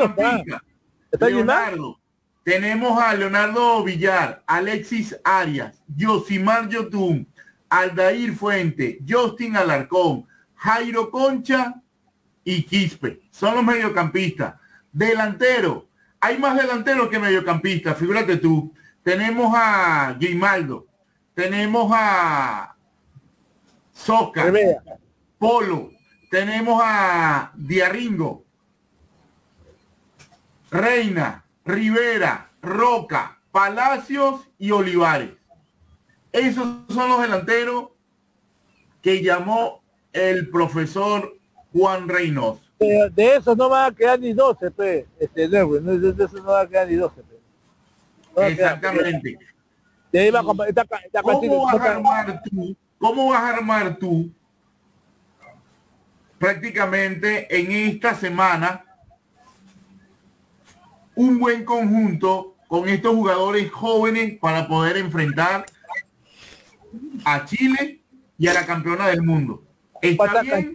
Leonardo. Tenemos a Leonardo Villar, Alexis Arias, Yosimar Yotun, Aldair Fuente, Justin Alarcón, Jairo Concha y Quispe. Son los mediocampistas. Delantero. Hay más delanteros que mediocampistas, figúrate tú. Tenemos a Grimaldo, tenemos a Soca, Polo, tenemos a Diarringo, Reina, Rivera, Roca, Palacios y Olivares. Esos son los delanteros que llamó el profesor Juan Reynoso. De, esos no van a quedar ni 12, este, de, esos no van a quedar ni 12. Exactamente. ¿Cómo, vas a armar tú, ¿Cómo vas a armar tú prácticamente en esta semana un buen conjunto con estos jugadores jóvenes para poder enfrentar a Chile y a la campeona del mundo. ¿Está bien?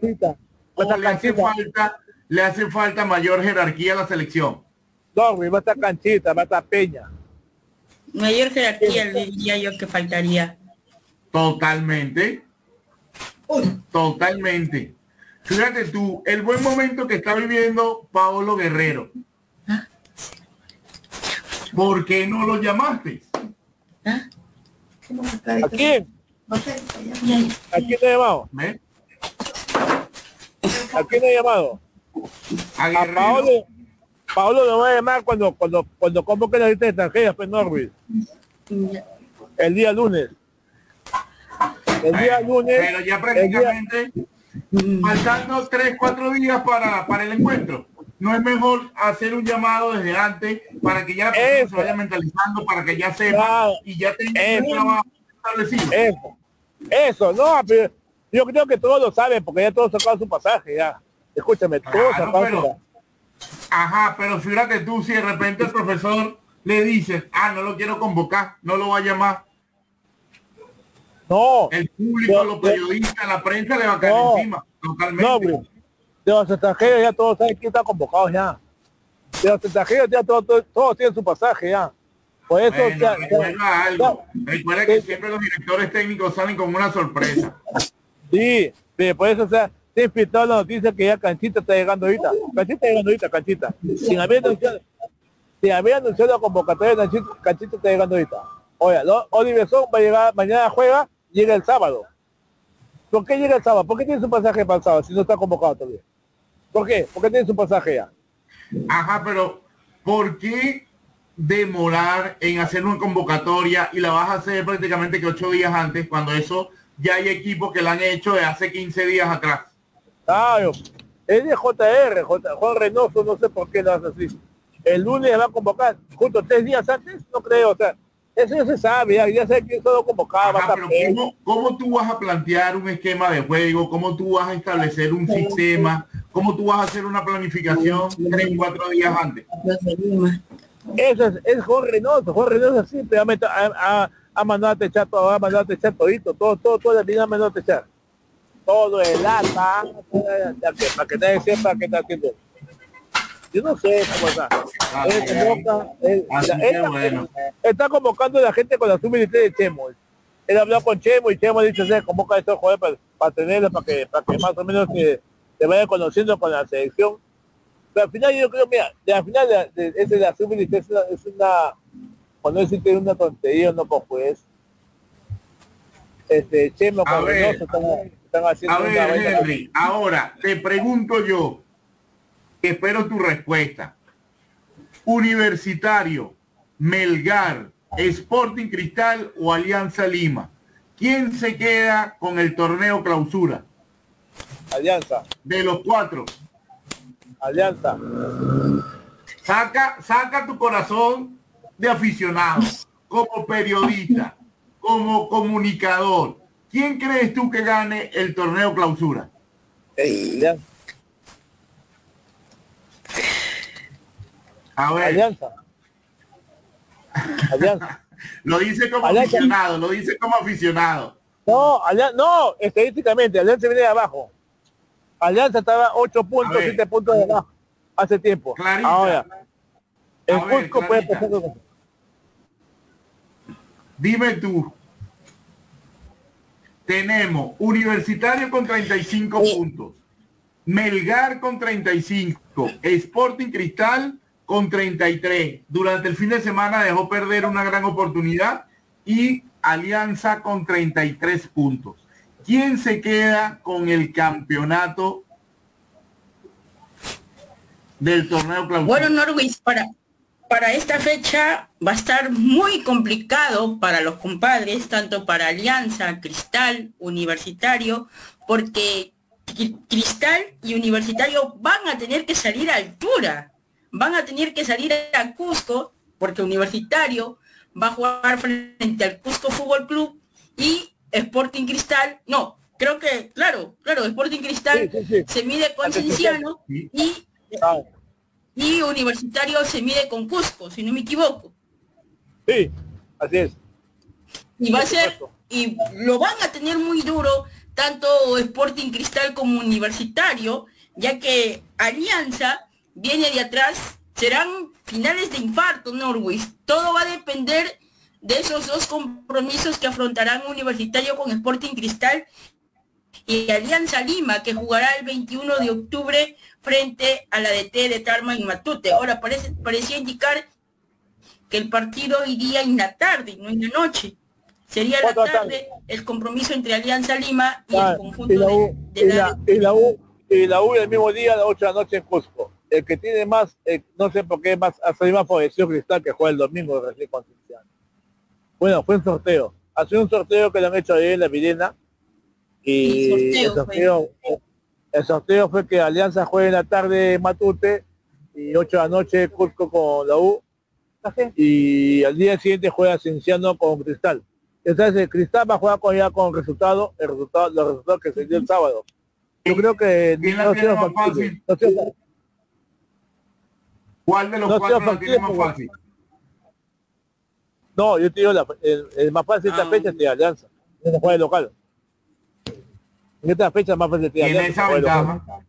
¿O le hace falta, le hace falta mayor jerarquía a la selección? No, va a estar canchita, va a estar peña. Mayor jerarquía le diría yo que faltaría. Totalmente. Totalmente. Fíjate tú, el buen momento que está viviendo Paolo Guerrero. ¿Por qué no lo llamaste? ¿A quién? ¿A quién te ha llamado? ¿Eh? ¿A quién te ha llamado? A, a Paolo, Paolo lo va a llamar cuando cuando cuando convoque la lista de extranjeras, pues Norwich. El día lunes. El día lunes. Pero ya prácticamente faltando tres, cuatro días para, para el encuentro no es mejor hacer un llamado desde antes para que ya se vaya mentalizando, para que ya sepa y ya tenga un trabajo establecido. Eso, eso, no, pero yo creo que todos lo saben porque ya todos sacaron su pasaje ya. Escúchame, todos pero, Ajá, pero fíjate tú si de repente el profesor le dice, ah, no lo quiero convocar, no lo va a llamar. No. El público, los periodistas, la prensa le va a caer encima, totalmente de los extranjeros ya todos saben quién está convocado ya. De los extranjeros ya todos, todos, tienen su pasaje ya. Por eso ya, recuerda algo. recuerda que siempre los directores técnicos salen con una sorpresa. Sí, pero por eso o sea, se ha la noticia que ya Canchita está llegando ahorita. Canchita está llegando ahorita, Canchita. Sin haber anunciado, sin haber anunciado la convocatoria de Canchita, Canchita está llegando ahorita. Oiga, Oliver Son va a llegar, mañana juega, llega el sábado. ¿Por qué llega el sábado? ¿Por qué tiene su pasaje para el sábado si no está convocado todavía? ¿Por qué? Porque tiene su pasaje ya. Ajá, pero ¿por qué demorar en hacer una convocatoria y la vas a hacer prácticamente que ocho días antes, cuando eso ya hay equipos que la han hecho de hace 15 días atrás? Claro, es de JR, J, Juan Reynoso, no sé por qué lo hace así. El lunes va a convocar, justo tres días antes, no creo, o sea, eso ya se sabe, ya, ya sé que eso lo convocaba. Ajá, ¿cómo, ¿cómo, tú vas a plantear un esquema de juego? ¿Cómo tú vas a establecer un sistema? ¿Cómo tú vas a hacer una planificación tres, cuatro días antes? Eso es, es Juan Reynoso, Juan Reynoso siempre ha, ha, ha, mandado a techar todo, ha mandado a techar todito, todo, todo, todo el día ha mandado a techar. Todo el lata, para que nadie sepa qué está haciendo. Yo no sé cómo está. Ah, Él convoca, él- Así la- que él- bueno. él está convocando a la gente con la sub de Chemo. Él habló con Chemo y Chemo dice, se convoca a estos jugadores para, para tenerlos, para que, para que más o menos se, se vayan conociendo con la selección. Pero al final yo creo, mira, de- al final de, de, la sub es una, es una, cuando decir que es una tontería, no pues pues. Este, Chemo con están, están haciendo A ver, Henry, ahora te pregunto yo, espero tu respuesta. Universitario, Melgar, Sporting Cristal o Alianza Lima. ¿Quién se queda con el torneo clausura? Alianza, De los cuatro. Alianza. Saca, saca tu corazón de aficionado, como periodista, como comunicador. ¿Quién crees tú que gane el torneo clausura? Alianza. A ver, Alianza. Alianza. [LAUGHS] lo dice como Alianza. aficionado, lo dice como aficionado. No, Alianza, no, estadísticamente, Alianza viene de abajo. Alianza estaba 8 puntos, A ver. 7 puntos de abajo hace tiempo. Clarita. Ahora, el ver, Cusco puede pasar. Dime tú. Tenemos Universitario con 35 puntos. Melgar con 35. Sporting Cristal con 33. Durante el fin de semana dejó perder una gran oportunidad. Y Alianza con 33 puntos. ¿Quién se queda con el campeonato del torneo clausura? Bueno, Norwich, para, para esta fecha va a estar muy complicado para los compadres, tanto para Alianza, Cristal, Universitario, porque Cri- Cristal y Universitario van a tener que salir a altura, van a tener que salir a Cusco, porque Universitario va a jugar frente al Cusco Fútbol Club y Sporting Cristal, no, creo que, claro, claro, Sporting Cristal Sí, sí, sí. se mide con Cienciano y Ah, y Universitario se mide con Cusco, si no me equivoco. sí, así es. Y va a ser, y lo van a tener muy duro, tanto Sporting Cristal como Universitario, ya que Alianza viene de atrás, serán finales de infarto, Norwich. Todo va a depender de esos dos compromisos que afrontarán Universitario con Sporting Cristal y Alianza Lima, que jugará el 21 de octubre frente a la DT de Tarma y Matute. Ahora parece, parecía indicar que el partido iría en la tarde, no en la noche. Sería la tarde el compromiso entre Alianza Lima y Ah, el conjunto y la de, U, de y la- la, y la U, y la U el mismo día a las 8 de la noche en Cusco. El que tiene más, eh, no sé por qué más, hace más favorecido Cristal que juega el domingo de recién Concepción. Bueno, fue un sorteo. Hace un sorteo que le han hecho ayer en la Videna. Y El el sorteo el sorteo fue que Alianza juegue en la tarde Matute y 8 de la noche Cusco con la U. Y al día siguiente juega Cienciano con Cristal. Entonces el Cristal va a jugar con ya con resultado, el resultado, los resultados que se dio el sábado. Yo creo que ¿Quién la no sea fácil? No sea- ¿Cuál de los no cuatro la tiene más fácil? No, yo te digo, la- el, el más fácil de esta Ah. fecha es de Alianza. No juega de local. En esta fecha es más fácil de Tiene Alianza. esa de local. ventaja.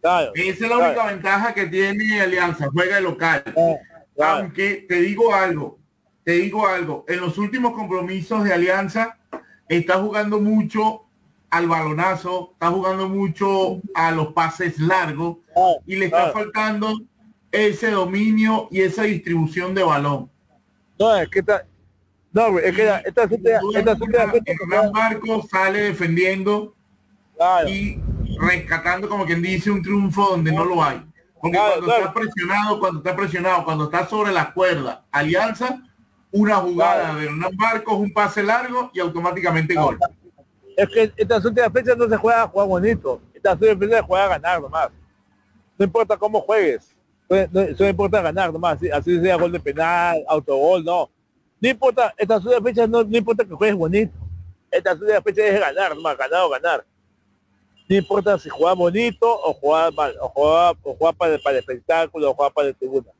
Claro, Esa es la claro. única ventaja que tiene Alianza, juega de local. Ah, claro. Aunque te digo algo, te digo algo, en los últimos compromisos de Alianza está jugando mucho al balonazo, está jugando mucho a los pases largos Ah, y le está claro. faltando ese dominio y esa distribución de balón. No, es que esta, no, es que esta Hernán Marcos sale defendiendo claro. y rescatando como quien dice un triunfo donde no lo hay. Porque cuando está presionado, cuando está presionado, cuando está sobre la cuerda, Alianza, una jugada de Hernán Marcos, un pase largo y automáticamente gol. Es que estas últimas fechas no se juega a jugar bonito. Estas últimas fechas se juega a ganar nomás. No importa cómo juegues. No, no importa ganar nomás. Así, así sea gol de penal, autogol, no. No importa, estas últimas fechas no, no importa que juegues bonito. Estas últimas fechas es ganar nomás, ganar o ganar. No importa si juega bonito o juega mal, o juega, o juega para, para el espectáculo o juega para el tribuna.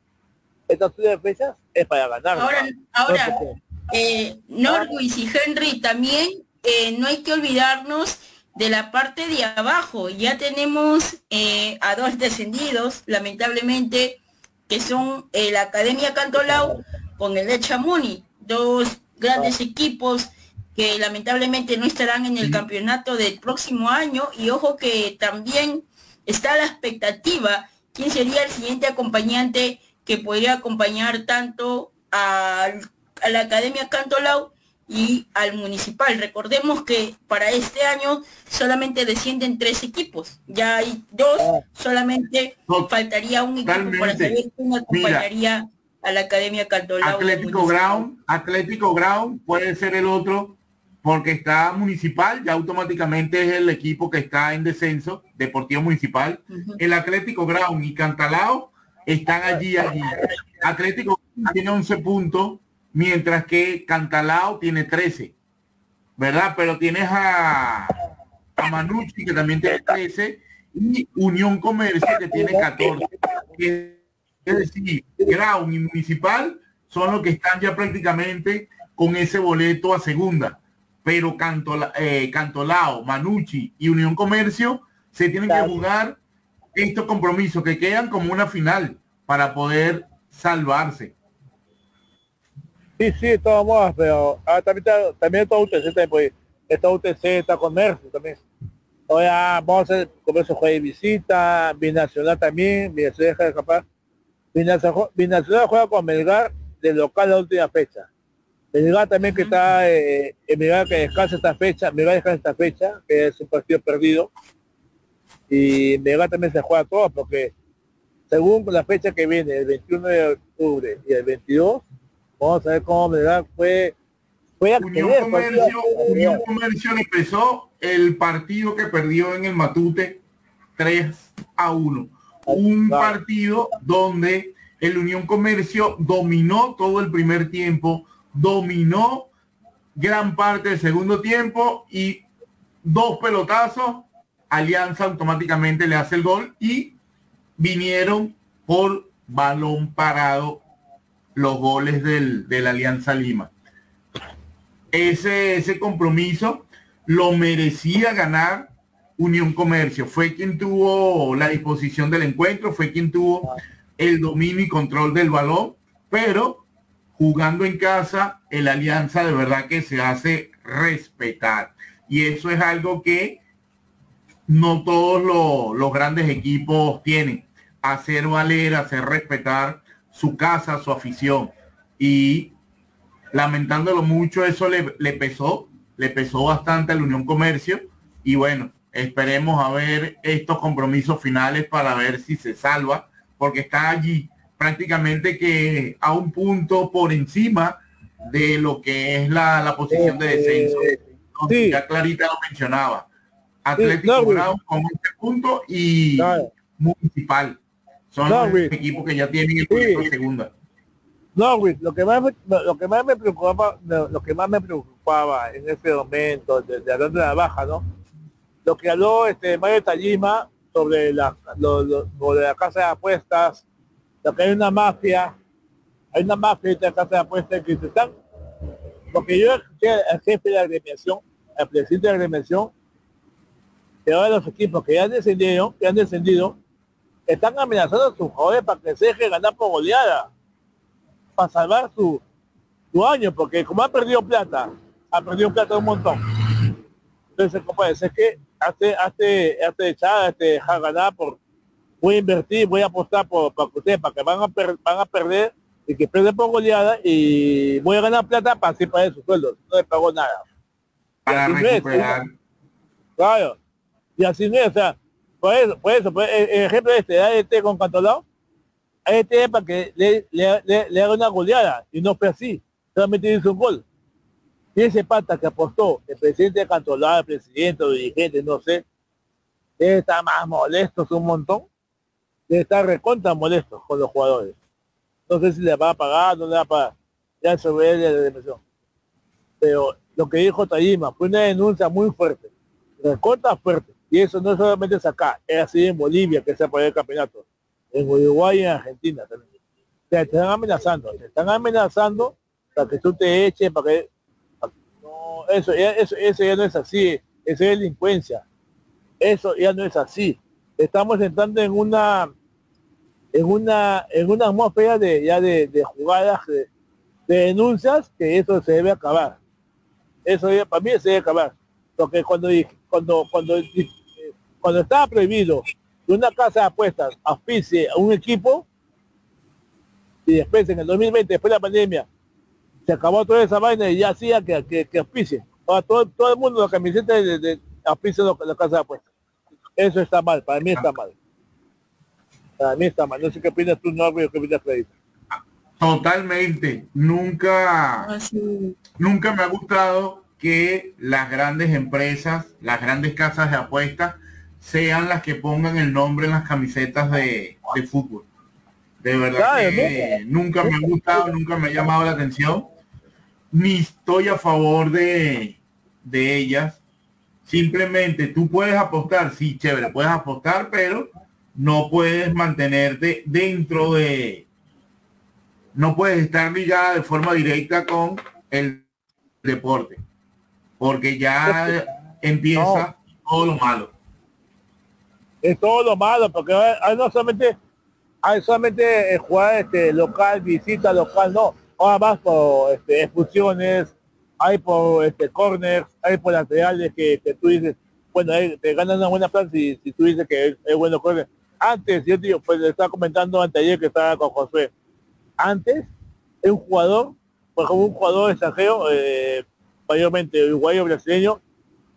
Estas últimas fechas es para ganar. Ahora, nomás. ahora No eh, Norwich y Henry también eh, no hay que olvidarnos de la parte de abajo. Ya tenemos eh, a dos descendidos, lamentablemente, que son eh, la Academia Cantolao con el de Chamuni, dos grandes equipos que lamentablemente no estarán en el campeonato del próximo año. Y ojo que también está la expectativa quién sería el siguiente acompañante que podría acompañar tanto al- a la Academia Cantolao y al Municipal. Recordemos que para este año solamente descienden tres equipos. Ya hay dos, solamente faltaría un equipo para saber quién acompañaría a la Academia al Atlético. Ground, Atlético Ground puede ser el otro porque está municipal, ya automáticamente es el equipo que está en descenso, Deportivo Municipal. El Atlético Ground y Cantalao están allí, allí. Atlético tiene 11 puntos, mientras que Cantalao tiene 13, ¿verdad? Pero tienes a, a Manucci que también tiene 13 y Unión Comercio que tiene 14. Es decir, Ground y Municipal son los que están ya prácticamente con ese boleto a segunda. Pero Cantola- eh, Cantolao, Manucci y Unión Comercio se tienen que jugar estos compromisos que quedan como una final para poder salvarse. Sí, sí, modas, pero ah, también está, también está UTC también, pues, está UTC, está Comercio también. Oye, ah, vamos a hacer Comercio juega de visita, Binacional también, Binacional deja de escapar. Binacional, Binacional juega con Melgar de local la última fecha. Melgar también que está, eh, Melgar que descansa esta fecha, Melgar descansa esta fecha, que es un partido perdido. Y Melgar también se juega todo, porque según la fecha que viene, el 21 de octubre y el 22, Vamos a ver cómo Melgar fue, fue a Unión Comercio, fue Unión Comercio empezó el partido que perdió en el Matute 3 a 1. Un partido donde el Unión Comercio dominó todo el primer tiempo, dominó gran parte del segundo tiempo y dos pelotazos, Alianza automáticamente le hace el gol y vinieron por balón parado los goles del, de Alianza Lima. Ese, ese compromiso lo merecía ganar Unión Comercio. Fue quien tuvo la disposición del encuentro, fue quien tuvo el dominio y control del balón, pero jugando en casa, el Alianza de verdad que se hace respetar. Y eso es algo que no todos los grandes equipos tienen. Hacer valer, hacer respetar su casa, su afición. Y lamentándolo mucho, eso le, le pesó, le pesó bastante a la Unión Comercio. Y bueno, esperemos a ver estos compromisos finales para ver si se salva, porque está allí prácticamente que a un punto por encima de lo que es la, la posición de descenso. Entonces, Ya Clarita lo mencionaba. Atlético Grau con este punto y Municipal. Son No, los equipos que ya tienen el boleto de segunda. No, Luis, lo que más me, lo que más me preocupaba, lo que más me preocupaba en ese momento, de, de hablar de la baja, ¿no? Lo que habló este Mario Tajima sobre la, lo, lo- sobre la casa de apuestas, lo que hay una mafia, hay una mafia en la casa de apuestas que se están, porque yo escuché al jefe de la agremiación, al presidente de la agremiación, que ahora los equipos que ya han descendido, que han descendido, están amenazando a sus jugadores para que se deje ganar por goleada para salvar su, su año, porque como ha perdido plata, ha perdido plata un montón. Entonces, compadre, es que hace, hace, hace echar, este, dejar ganar por, voy a invertir, voy a apostar por, para que ustedes, para que van a, per- van a perder y que pierden por goleada y voy a ganar plata para así pagar sus sueldos. No le pagó nada. Para Y así no es, recuperar. Claro. Y así no es, o sea, por eso, por eso, por el, ejemplo este, ADT con Cantolao, ADT es para que le, le, le, le haga una goleada, y no fue así, solamente hizo un gol. Y ese pata que apostó, el presidente de Cantolao, el presidente, los dirigentes, no sé, estar más molestos un montón, estar recontra molestos con los jugadores. No sé si le va a pagar, no le va a pagar. Ya ve de la depresión. Pero lo que dijo Tajima fue una denuncia muy fuerte, recontra fuerte. Y eso no solamente es acá, es así en Bolivia que se apoya el campeonato, en Uruguay y en Argentina también. O sea, te están amenazando, te están amenazando para que tú te eches, para que... No, eso, eso, eso ya no es así, eso es delincuencia. Eso ya no es así. Estamos entrando en una en una en una atmósfera de ya de, de jugadas de, de denuncias que eso se debe acabar. Eso ya, para mí se debe acabar. Porque cuando cuando cuando cuando estaba prohibido que una casa de apuestas auspicie a un equipo y después en el 2020, después de la pandemia, se acabó toda esa vaina y ya hacía que, que, que auspicie. Ahora todo, todo el mundo, la camiseta de, de auspicia la, la casa de apuestas. Eso está mal, para mí está mal. Para mí está mal. No sé qué opinas tú, Norby, o qué opinas, Freddy. Totalmente. Nunca, nunca me ha gustado que las grandes empresas, las grandes casas de apuestas, sean las que pongan el nombre en las camisetas de, de fútbol. De verdad que nunca me ha gustado, nunca me ha llamado la atención. Ni estoy a favor de, de ellas. Simplemente tú puedes apostar, sí, chévere, puedes apostar, pero no puedes mantenerte dentro de, no puedes estar ligada de forma directa con el deporte, porque ya empieza todo lo malo. Es todo lo malo, porque no solamente hay solamente eh, jugar este local, visita local, no. Ahora más por este, expulsiones, hay por este corners, hay por laterales que, que tú dices, bueno, ahí te ganan una buena plata si, si tú dices que es, es bueno corner. Antes, yo digo, pues le estaba comentando anteayer que estaba con José. Antes, un jugador, por ejemplo, un jugador extranjero, eh, mayormente uruguayo brasileño,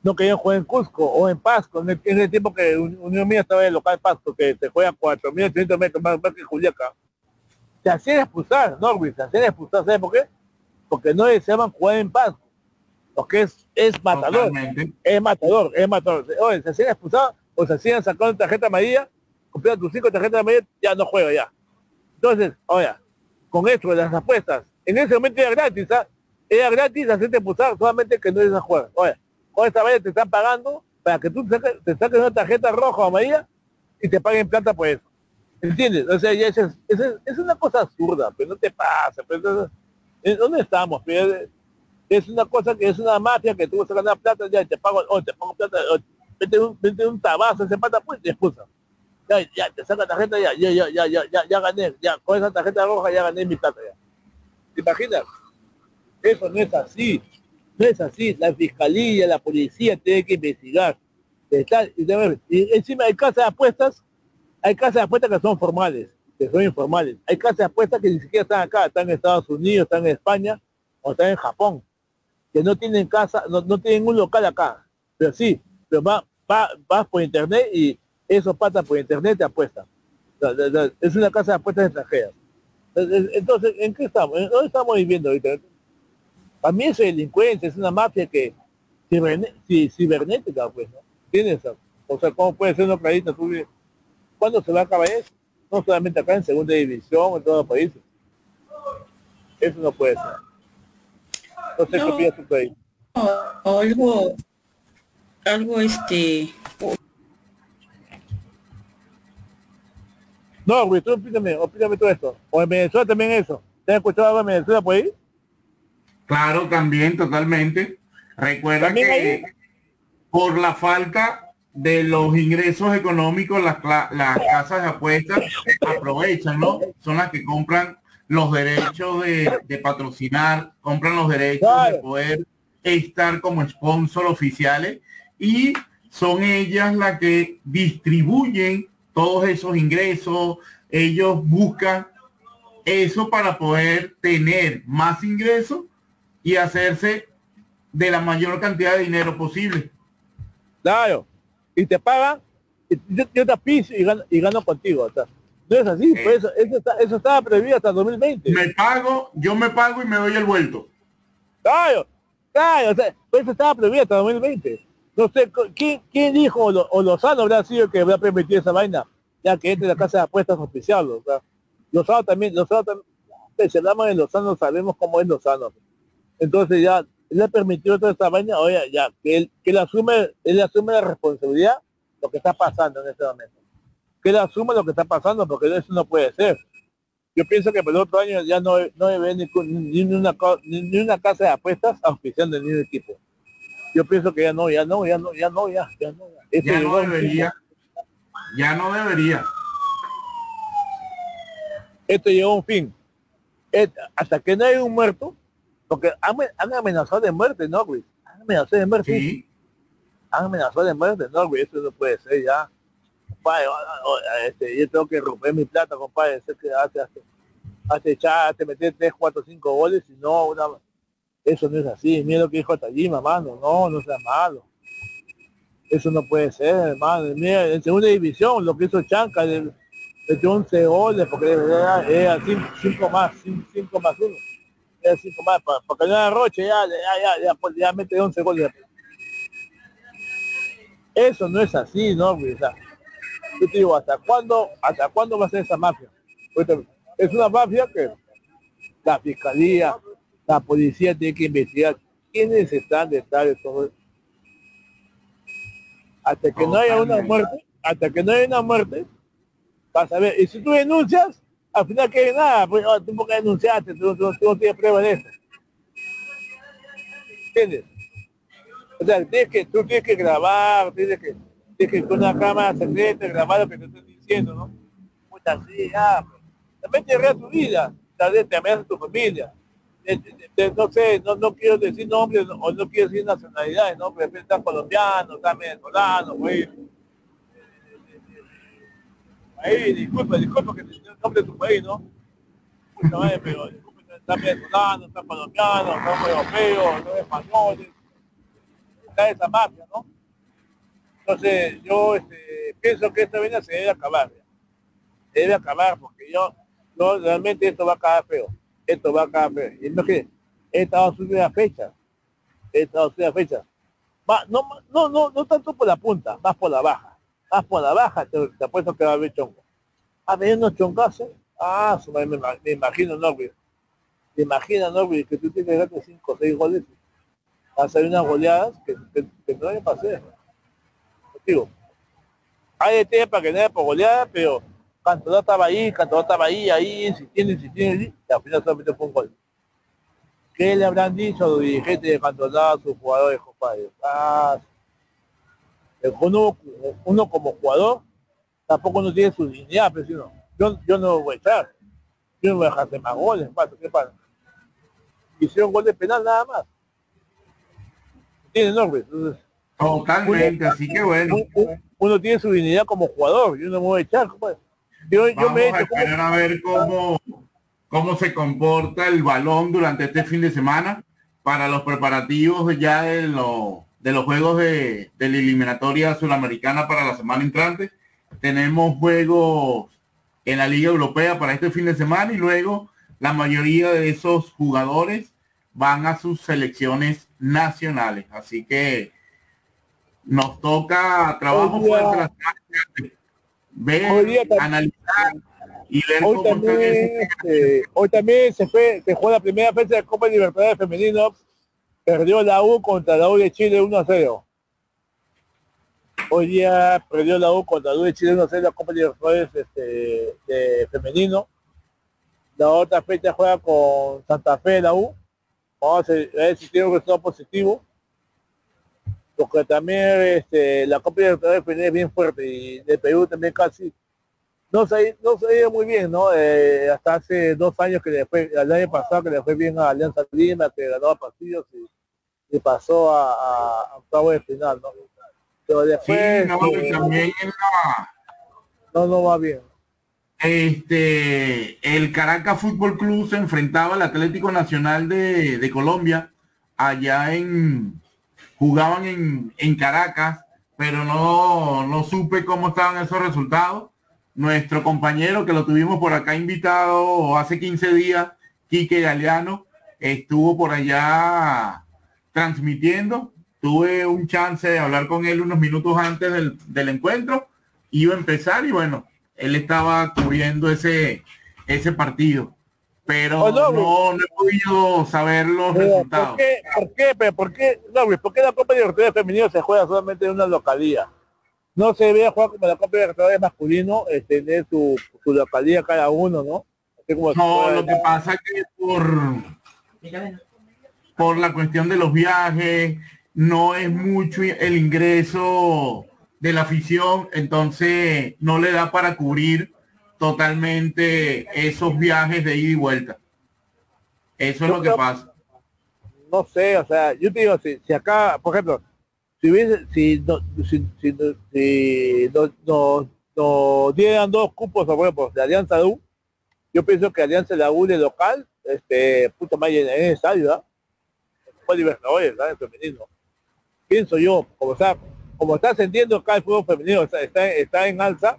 no querían jugar en Cusco o en Pasco, en el tiempo que Un- Unión Mía estaba en el local Pasco, que se juega 4.800 metros más, más que Juliaca. Se hacían expulsar, Norwich, se hacían expulsar, ¿sabes por qué? Porque no deseaban jugar en Pasco, porque es, es matador, Totalmente. es matador, es matador. Oye, se hacían expulsar o se hacían sacando tarjeta amarilla, cumplían tus cinco tarjetas amarillas, ya no juega ya. Entonces, oye, con esto de las apuestas, en ese momento era gratis, ¿ah? Era gratis hacerte expulsar, solamente que no ibas a jugar. Oye, con esta vez te están pagando para que tú te saques, una tarjeta roja o amarilla y te paguen plata por eso. ¿Entiendes? O sea, ya es, es, es- es una cosa absurda, pero no te pasa. Pero entonces, ¿en ¿Dónde estamos? Pero es una cosa que es una mafia que tú vas a ganar plata, ya te pago, o te pago plata, o vete un, vete un tabazo, ese pata, pues te expulsa. Ya, ya, te saca tarjeta, ya, ya, ya, ya, ya, ya, ya gané, ya, con esa tarjeta roja ya gané mi plata ya. ¿Te imaginas? Eso no es así. No es así. La fiscalía, la policía tiene que investigar. Está- y encima hay casas de apuestas, hay casas de apuestas que son formales, que son informales. Hay casas de apuestas que ni siquiera están acá, están en Estados Unidos, están en España o están en Japón, que no tienen casa, no, tienen un local acá. Pero sí, pero va, va, vas por internet y esos patas por internet te apuestan. Es una casa de apuestas extranjeras. Entonces, ¿en qué estamos? ¿En ¿Dónde estamos viviendo ahorita? Para mí eso es delincuencia, es una mafia que cibernética, pues, ¿no? ¿Tienes? O sea, ¿cómo puede ser una dices, ¿Cuándo se va a acabar eso? No solamente acá en segunda división, en todos los países. Eso no puede ser. No sé qué No. opinas tú, Freddy. O, o algo, algo este, No, güey, tú opíname, opíname todo esto. O en Venezuela también eso. ¿Te has escuchado algo en Venezuela por ahí? Claro, también, totalmente. Recuerda ¿También que por la falta de los ingresos económicos, las, las casas de apuestas aprovechan, ¿no? Son las que compran los derechos de, de patrocinar, compran los derechos Claro. de poder estar como sponsor oficiales y son ellas las que distribuyen todos esos ingresos, ellos buscan eso para poder tener más ingresos y hacerse de la mayor cantidad de dinero posible. Claro. Y te pagan yo, yo te apiso y gano, y gano contigo. O sea, no es así, pues eso, eso, está, eso estaba previsto hasta 2020. Me pago, yo me pago y me doy el vuelto. Claro, claro, o sea, pues eso estaba previsto hasta 2020. No sé, ¿quién, quién dijo o, Lo- o Lozano habrá sido que habrá permitido esa vaina? Ya que entre la casa de apuestas oficial, o sea, Lozano también, Lozano también, si hablamos de Lozano sabemos cómo es Lozano. Entonces ya, él ha permitido toda esta vaina, oye, ya, que él, que él asume, él asume la responsabilidad lo que está pasando en este momento. Que él asume lo que está pasando, porque eso no puede ser. Yo pienso que por el otro año ya no, no debe ni, ni una, ni, una casa de apuestas auspiciando el mismo equipo. Yo pienso que ya no, ya no, ya no, ya no, ya, ya no. ya. No debería. Ya no debería. esto llegó a un fin. Hasta que no haya un muerto, porque han, han amenazado de muerte, ¿no, güey? Han amenazado de muerte. Sí. Han amenazado de muerte, no, güey, eso no puede ser ya. Compadre, o- o- este, yo tengo que romper mi plata, compadre, sé que hace, hace, hace echar, hace meter 3, 4, 5 goles y no, una, eso no es así. Mira lo que dijo Tajima, mano, no, no sea malo. Eso no puede ser, hermano. Mira, en segunda división, lo que hizo Chanca, le metió 11 goles, porque era, era 5 más, 5 más 1. Era 5 más, para, que no era Roche, ya, ya, ya, ya, pues, ya mete 11 goles. Eso no es así, ¿no? güey? O sea, yo te digo, ¿hasta cuándo, hasta cuándo va a ser esa mafia? Ahorita, Es una mafia que la fiscalía, la policía tiene que investigar quiénes están detrás de todo esto. Hasta que no haya una muerte, hasta que no haya una muerte, vas a ver. Y si tú denuncias, al final que nada, pues oh, tú porque denunciaste, tú, tú- no tienes prueba de eso. ¿Entiendes? O sea, tienes que, tú tienes que grabar, tienes que, tienes que con una cámara secreta grabar lo que te estoy diciendo, ¿no? Puta, así, ya. pues. También te arregla tu vida, tal vez te amenaza tu familia. No sé, no, no quiero decir nombres o no quiero decir nacionalidades, ¿no? Pero está colombiano, está venezolano, güey. Ahí, disculpa, disculpa que te el nombre de tu país, ¿no? Puta madre, pero disculpa, está venezolano, está colombiano, no europeo, no español, está esa mafia, ¿no? Entonces, yo este, pienso que esta vaina se debe acabar. Se debe acabar porque yo, no, realmente esto va a acabar feo. Esto va a acabar feo. Y no que he estado subiendo la fecha. He estado subiendo la fecha. Va, no, no, no, no tanto por la punta, más por la baja. Más por la baja, te, te apuesto que va a haber chongo. A ver unos chongazos. Ah, me, me imagino, no, güey. Me imagino, no, güey, que tú tienes que darte 5 o 6 goles. Vas a hacer unas goleadas que, que, que no deben pasar. Digo, hay de para que no haya por goleada, pero Cantona estaba ahí, Cantona estaba ahí, ahí, insistiendo, insistiendo, y al final solamente fue un gol. ¿Qué le habrán dicho a los dirigentes de Cantona a sus jugadores, compadre? Ah, uno, uno como jugador tampoco no tiene su dignidad, pero si no, yo, yo no voy a echar. Yo no voy a dejar más goles, pato, ¿qué pasa? Hicieron gol de penal nada más. ¿Entiendes, no, güey? Entonces, Totalmente, así que bueno. un- un- uno tiene su dignidad como jugador, yo no me voy a echar, compadre. Yo, yo Vamos me he a como- esperar a ver cómo, cómo se comporta el balón durante este fin de semana para los preparativos ya de, lo- de los juegos de, de la eliminatoria sudamericana para la semana entrante. Tenemos juegos en la Liga Europea para este fin de semana y luego la mayoría de esos jugadores van a sus selecciones nacionales. Así que nos toca trabajo fuerte la ver, analizar y ver Hoy cómo también, este, hoy también se fue, se jugó la primera fecha de Copa Libertadores Femenino. Perdió la U contra la U de Chile 1 a 0. Hoy día perdió la U contra la U de Chile 1 a 0 la Copa Libertadores este, de femenino. La otra fecha juega con Santa Fe de la U. Vamos a ver si tiene un resultado positivo. Porque también este, la Copa Libertadores femenina es bien fuerte y de Perú también casi no se, no se ha ido muy bien, ¿no? Eh, hasta hace dos años que le fue, el año pasado que le fue bien a Alianza Lima, que ganó a Pasillos y, y pasó a, a, a octavo de final, ¿no? Pero Sí, después no, eh, también no va bien. este el Caracas Fútbol Club se enfrentaba al Atlético Nacional de, de Colombia allá en jugaban en, en Caracas pero no, no supe cómo estaban esos resultados. Nuestro compañero que lo tuvimos por acá invitado hace 15 días, Quique Galeano, estuvo por allá transmitiendo. Tuve un chance de hablar con él unos minutos antes del, del encuentro. Iba a empezar y bueno, él estaba cubriendo ese, ese partido. Pero Oh, no, no, no he podido saber los resultados. ¿Por qué? ¿Por qué? ¿Por qué? No, ¿por qué la Copa Libertadores femenino se juega solamente en una localía? No se debe jugar como la Copa Libertadores masculino, es tener su, su localía cada uno, ¿no? Así como se No, lo que pasa es que por, por la cuestión de los viajes, no es mucho el ingreso de la afición, entonces no le da para cubrir totalmente esos viajes de ida y vuelta. Eso es Yo lo que creo- pasa. no sé, o sea, yo te digo, si, si acá, por ejemplo, si hubiese, si, no, si, si, no- si no- no- nos dieran dos cupos, por ejemplo, de Alianza U, yo pienso que Alianza la U de local, este, puto más en el estadio, ¿ah? Fue Libertadores, ¿sabes? Femenino. Pienso yo, como está, como está ascendiendo acá el fútbol femenino, está, está, está en alza,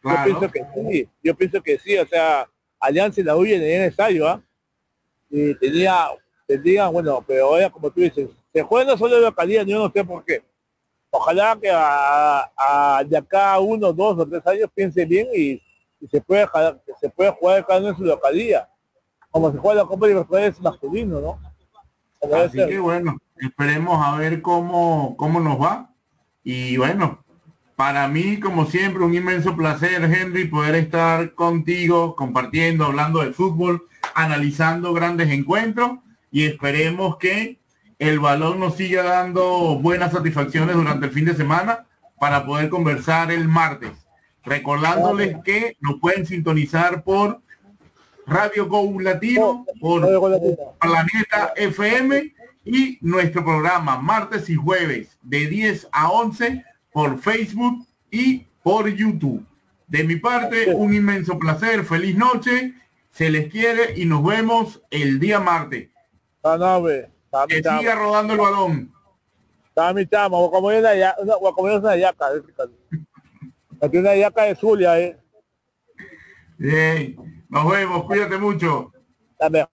Claro. yo pienso que sí, yo pienso que sí, o sea, Alianza y la U en el estadio, ¿ah? y tenía, tenía, bueno, pero ahora como tú dices, se juega solo de localidad, yo no sé por qué. Ojalá que a, a de acá a uno, dos o tres años piense bien y, y se puede se puede jugar cada uno en su localidad. Como se juega la Copa Libertadores masculino, ¿no? Como Así que bueno, esperemos a ver cómo, cómo nos va. Y bueno, para mí, como siempre, un inmenso placer, Henry, poder estar contigo, compartiendo, hablando de fútbol, analizando grandes encuentros y esperemos que el balón nos siga dando buenas satisfacciones durante el fin de semana para poder conversar el martes. Recordándoles que nos pueden sintonizar por Radio Go Latino, por. Planeta FM y nuestro programa martes y jueves de 10 a 11 por Facebook y por YouTube. De mi parte, un inmenso placer, feliz noche, se les quiere y nos vemos el día martes. Está Que chama. siga rodando el balón. Está mi chama. O como es una, ya- como es una yaca. Aquí una yaca de Zulia, eh. Bien, nos vemos, cuídate mucho. Mejor.